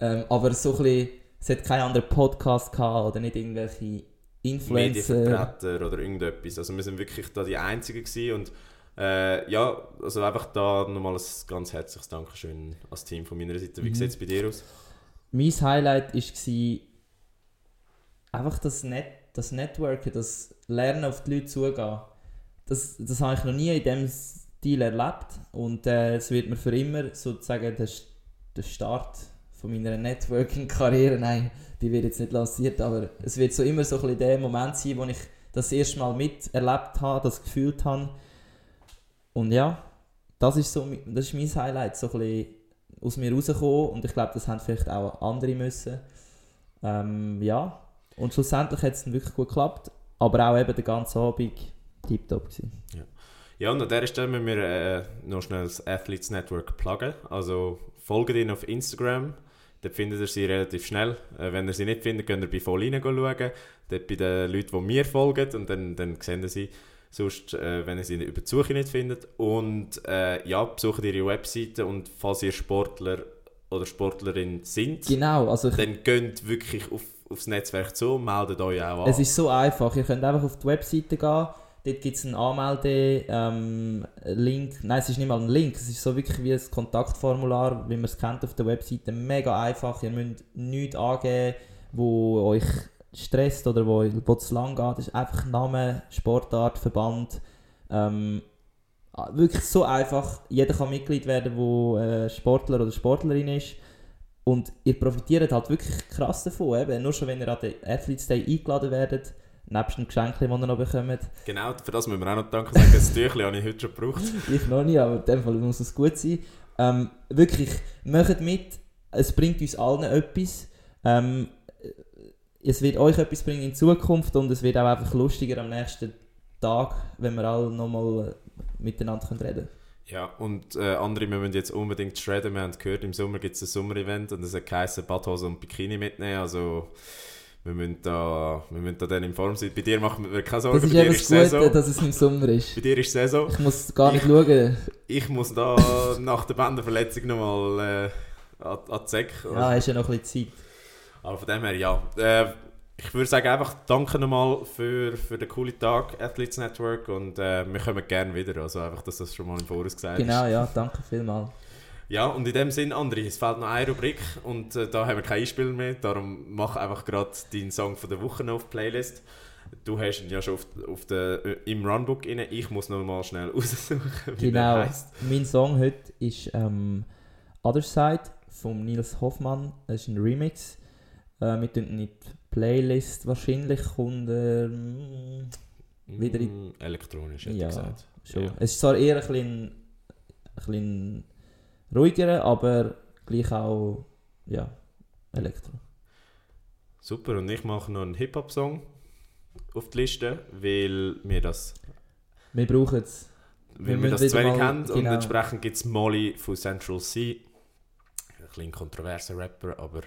Ähm, aber so ein bisschen, es hat keinen anderen Podcast gehabt oder nicht irgendwelche Influencer. Medienvertreter oder irgendetwas. Also wir sind wirklich da die Einzigen gewesen und äh, ja, also einfach da nochmal ein ganz herzliches Dankeschön als Team von meiner Seite. Wie Mhm. sieht es bei dir aus? Mein Highlight war einfach das, Net das Networken, das Lernen auf die Leute zugehen. Das, das habe ich noch nie in diesem Stil erlebt und äh, es wird mir für immer sozusagen der, der Start von meiner Networking-Karriere, nein, die wird jetzt nicht lanciert, aber es wird so immer so ein bisschen der Moment sein, wo ich das erste Mal miterlebt habe, das gefühlt habe. Und ja, das ist, so, das ist mein Highlight, so ein bisschen aus mir rausgekommen und ich glaube, das haben vielleicht auch andere müssen. Ähm, ja, und schlussendlich hat es dann wirklich gut geklappt, aber auch eben der ganze Abend tiptop gewesen. Ja, und an dieser Stelle müssen wir äh, noch schnell das Athletes Network pluggen. Also folgt ihnen auf Instagram. Dort findet ihr sie relativ schnell. Äh, wenn ihr sie nicht findet, könnt ihr bei voll schauen. Dort bei den Leuten, die mir folgen. Und dann, dann sehen ihr sie. Sonst, äh, wenn ihr sie über die Suche nicht findet. Und äh, ja, besucht ihre Webseite. Und falls ihr Sportler oder Sportlerin sind, Genau, also dann geht wirklich auf, aufs Netzwerk zu und meldet euch auch an. es ist so einfach, ihr könnt einfach auf die Webseite gehen, dort gibt es einen Anmelde-Link, nein, es ist nicht mal ein Link, es ist so wirklich wie ein Kontaktformular, wie man es kennt auf der Webseite, mega einfach, ihr müsst nichts angeben, wo euch stresst oder wo, zu lang geht, es ist einfach Name, Sportart, Verband, ähm, wirklich so einfach, jeder kann Mitglied werden, der äh, Sportler oder Sportlerin ist. Und ihr profitiert halt wirklich krass davon, eben. nur schon wenn ihr an den Athletes Day eingeladen werdet, nebst dem Geschenk, das ihr noch bekommt, Genau, für das müssen wir auch noch danken sagen. Das Tüchlein habe ich heute schon gebraucht. <laughs> Ich noch nicht, aber in dem Fall muss es gut sein. Ähm, wirklich, macht mit. Es bringt uns allen etwas. Ähm, es wird euch etwas bringen in Zukunft und es wird auch einfach lustiger am nächsten Tag, wenn wir alle nochmal äh, miteinander können reden Ja, und äh, andere wir müssen jetzt unbedingt shredden. Wir haben gehört, im Sommer gibt es ein Sommer-Event und es hat geheißen, Badhose und Bikini mitnehmen. Also wir müssen da, wir müssen da dann in Form sein. Bei dir machen wir keine Sorgen, Das ist bei dir ist das Gute, Saison. dass es im Sommer ist. Bei dir ist Saison. Ich muss gar nicht schauen. Ich muss da nach der Bänderverletzung nochmal äh, an, an die Säcke. Ja, hast ja noch ein bisschen Zeit. Aber von dem her, ja. Äh, ich würde sagen, einfach danke nochmal für, für den coolen Tag, Athletes Network. Und äh, wir kommen gerne wieder. Also einfach, dass das schon mal im Voraus gesagt ist. Genau, ja, danke vielmals. Ja, und in dem Sinn, André, es fehlt noch eine Rubrik und äh, da haben wir keinen Einspieler mehr. Darum mach einfach gerade deinen Song von der Woche noch auf die Playlist. Du hast ihn ja schon auf, auf der, äh, im Runbook rein. Ich muss noch mal schnell <laughs> raussuchen, wie Genau. der heisst. Mein Song heute ist ähm, Other Side von Nils Hoffmann. Das ist ein Remix. Äh, wir tun nicht die Playlist. Wahrscheinlich kommt mm, Wieder in- Mm, Elektronisch, hätte Ja, ich gesagt. schon. Ja. Es ist zwar eher ein bisschen, ein bisschen ruhiger, aber gleich auch ja, Elektro. Super, und ich mache noch einen Hip-Hop-Song auf die Liste, weil wir das, Wir brauchen es. weil Wir wir das zu wenig haben. Und genau. entsprechend gibt es Molly von Central C. Ein bisschen kontroverser Rapper, aber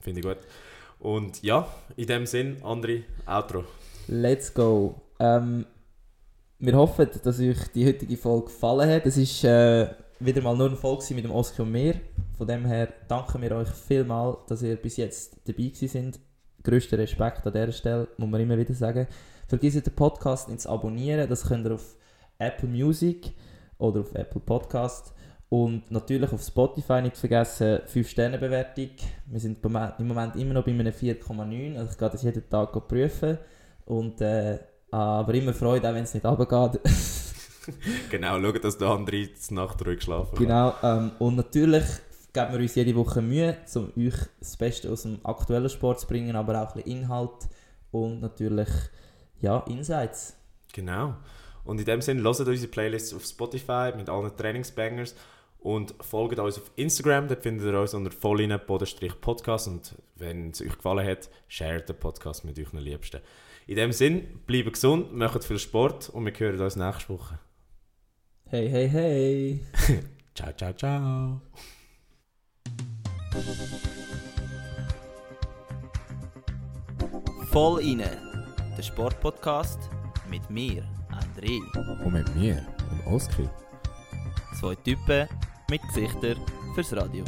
finde ich gut. Und ja, in dem Sinn, André, Outro. Let's go. Ähm, wir hoffen, dass euch die heutige Folge gefallen hat. Es ist äh, wieder mal nur eine Folge mit dem Oscar und mir. Von dem her danken wir euch vielmal, dass ihr bis jetzt dabei sind. Größter Respekt an dieser Stelle, muss man immer wieder sagen. Vergesst den Podcast nicht zu abonnieren. Das könnt ihr auf Apple Music oder auf Apple Podcast. Und natürlich auf Spotify nicht vergessen, 5-Sterne-Bewertung. Wir sind im Moment immer noch bei einem 4,9. Also ich gehe das jeden Tag prüfen. Und, äh, aber immer Freude, auch wenn es nicht runtergeht. <laughs> <laughs> Genau, schau, dass der André zur Nacht ruhig schlafen kann. genau. Ähm, und natürlich geben wir uns jede Woche Mühe, um euch das Beste aus dem aktuellen Sport zu bringen, aber auch ein bisschen Inhalt und natürlich ja, Insights. Genau. Und in dem Sinne, hört unsere Playlists auf Spotify mit allen Trainingsbangers und folgt uns auf Instagram, dort findet ihr uns unter volline-podcast und wenn es euch gefallen hat, shared den Podcast mit euren Liebsten. In dem Sinn, bleibt gesund, macht viel Sport und wir hören uns nächste Woche. Hey, hey, hey! <laughs> Ciao, ciao, ciao. Voll inne, der Sportpodcast mit mir, André. Und mit mir, dem Oskar. Zwei Typen mit Gesichtern fürs Radio.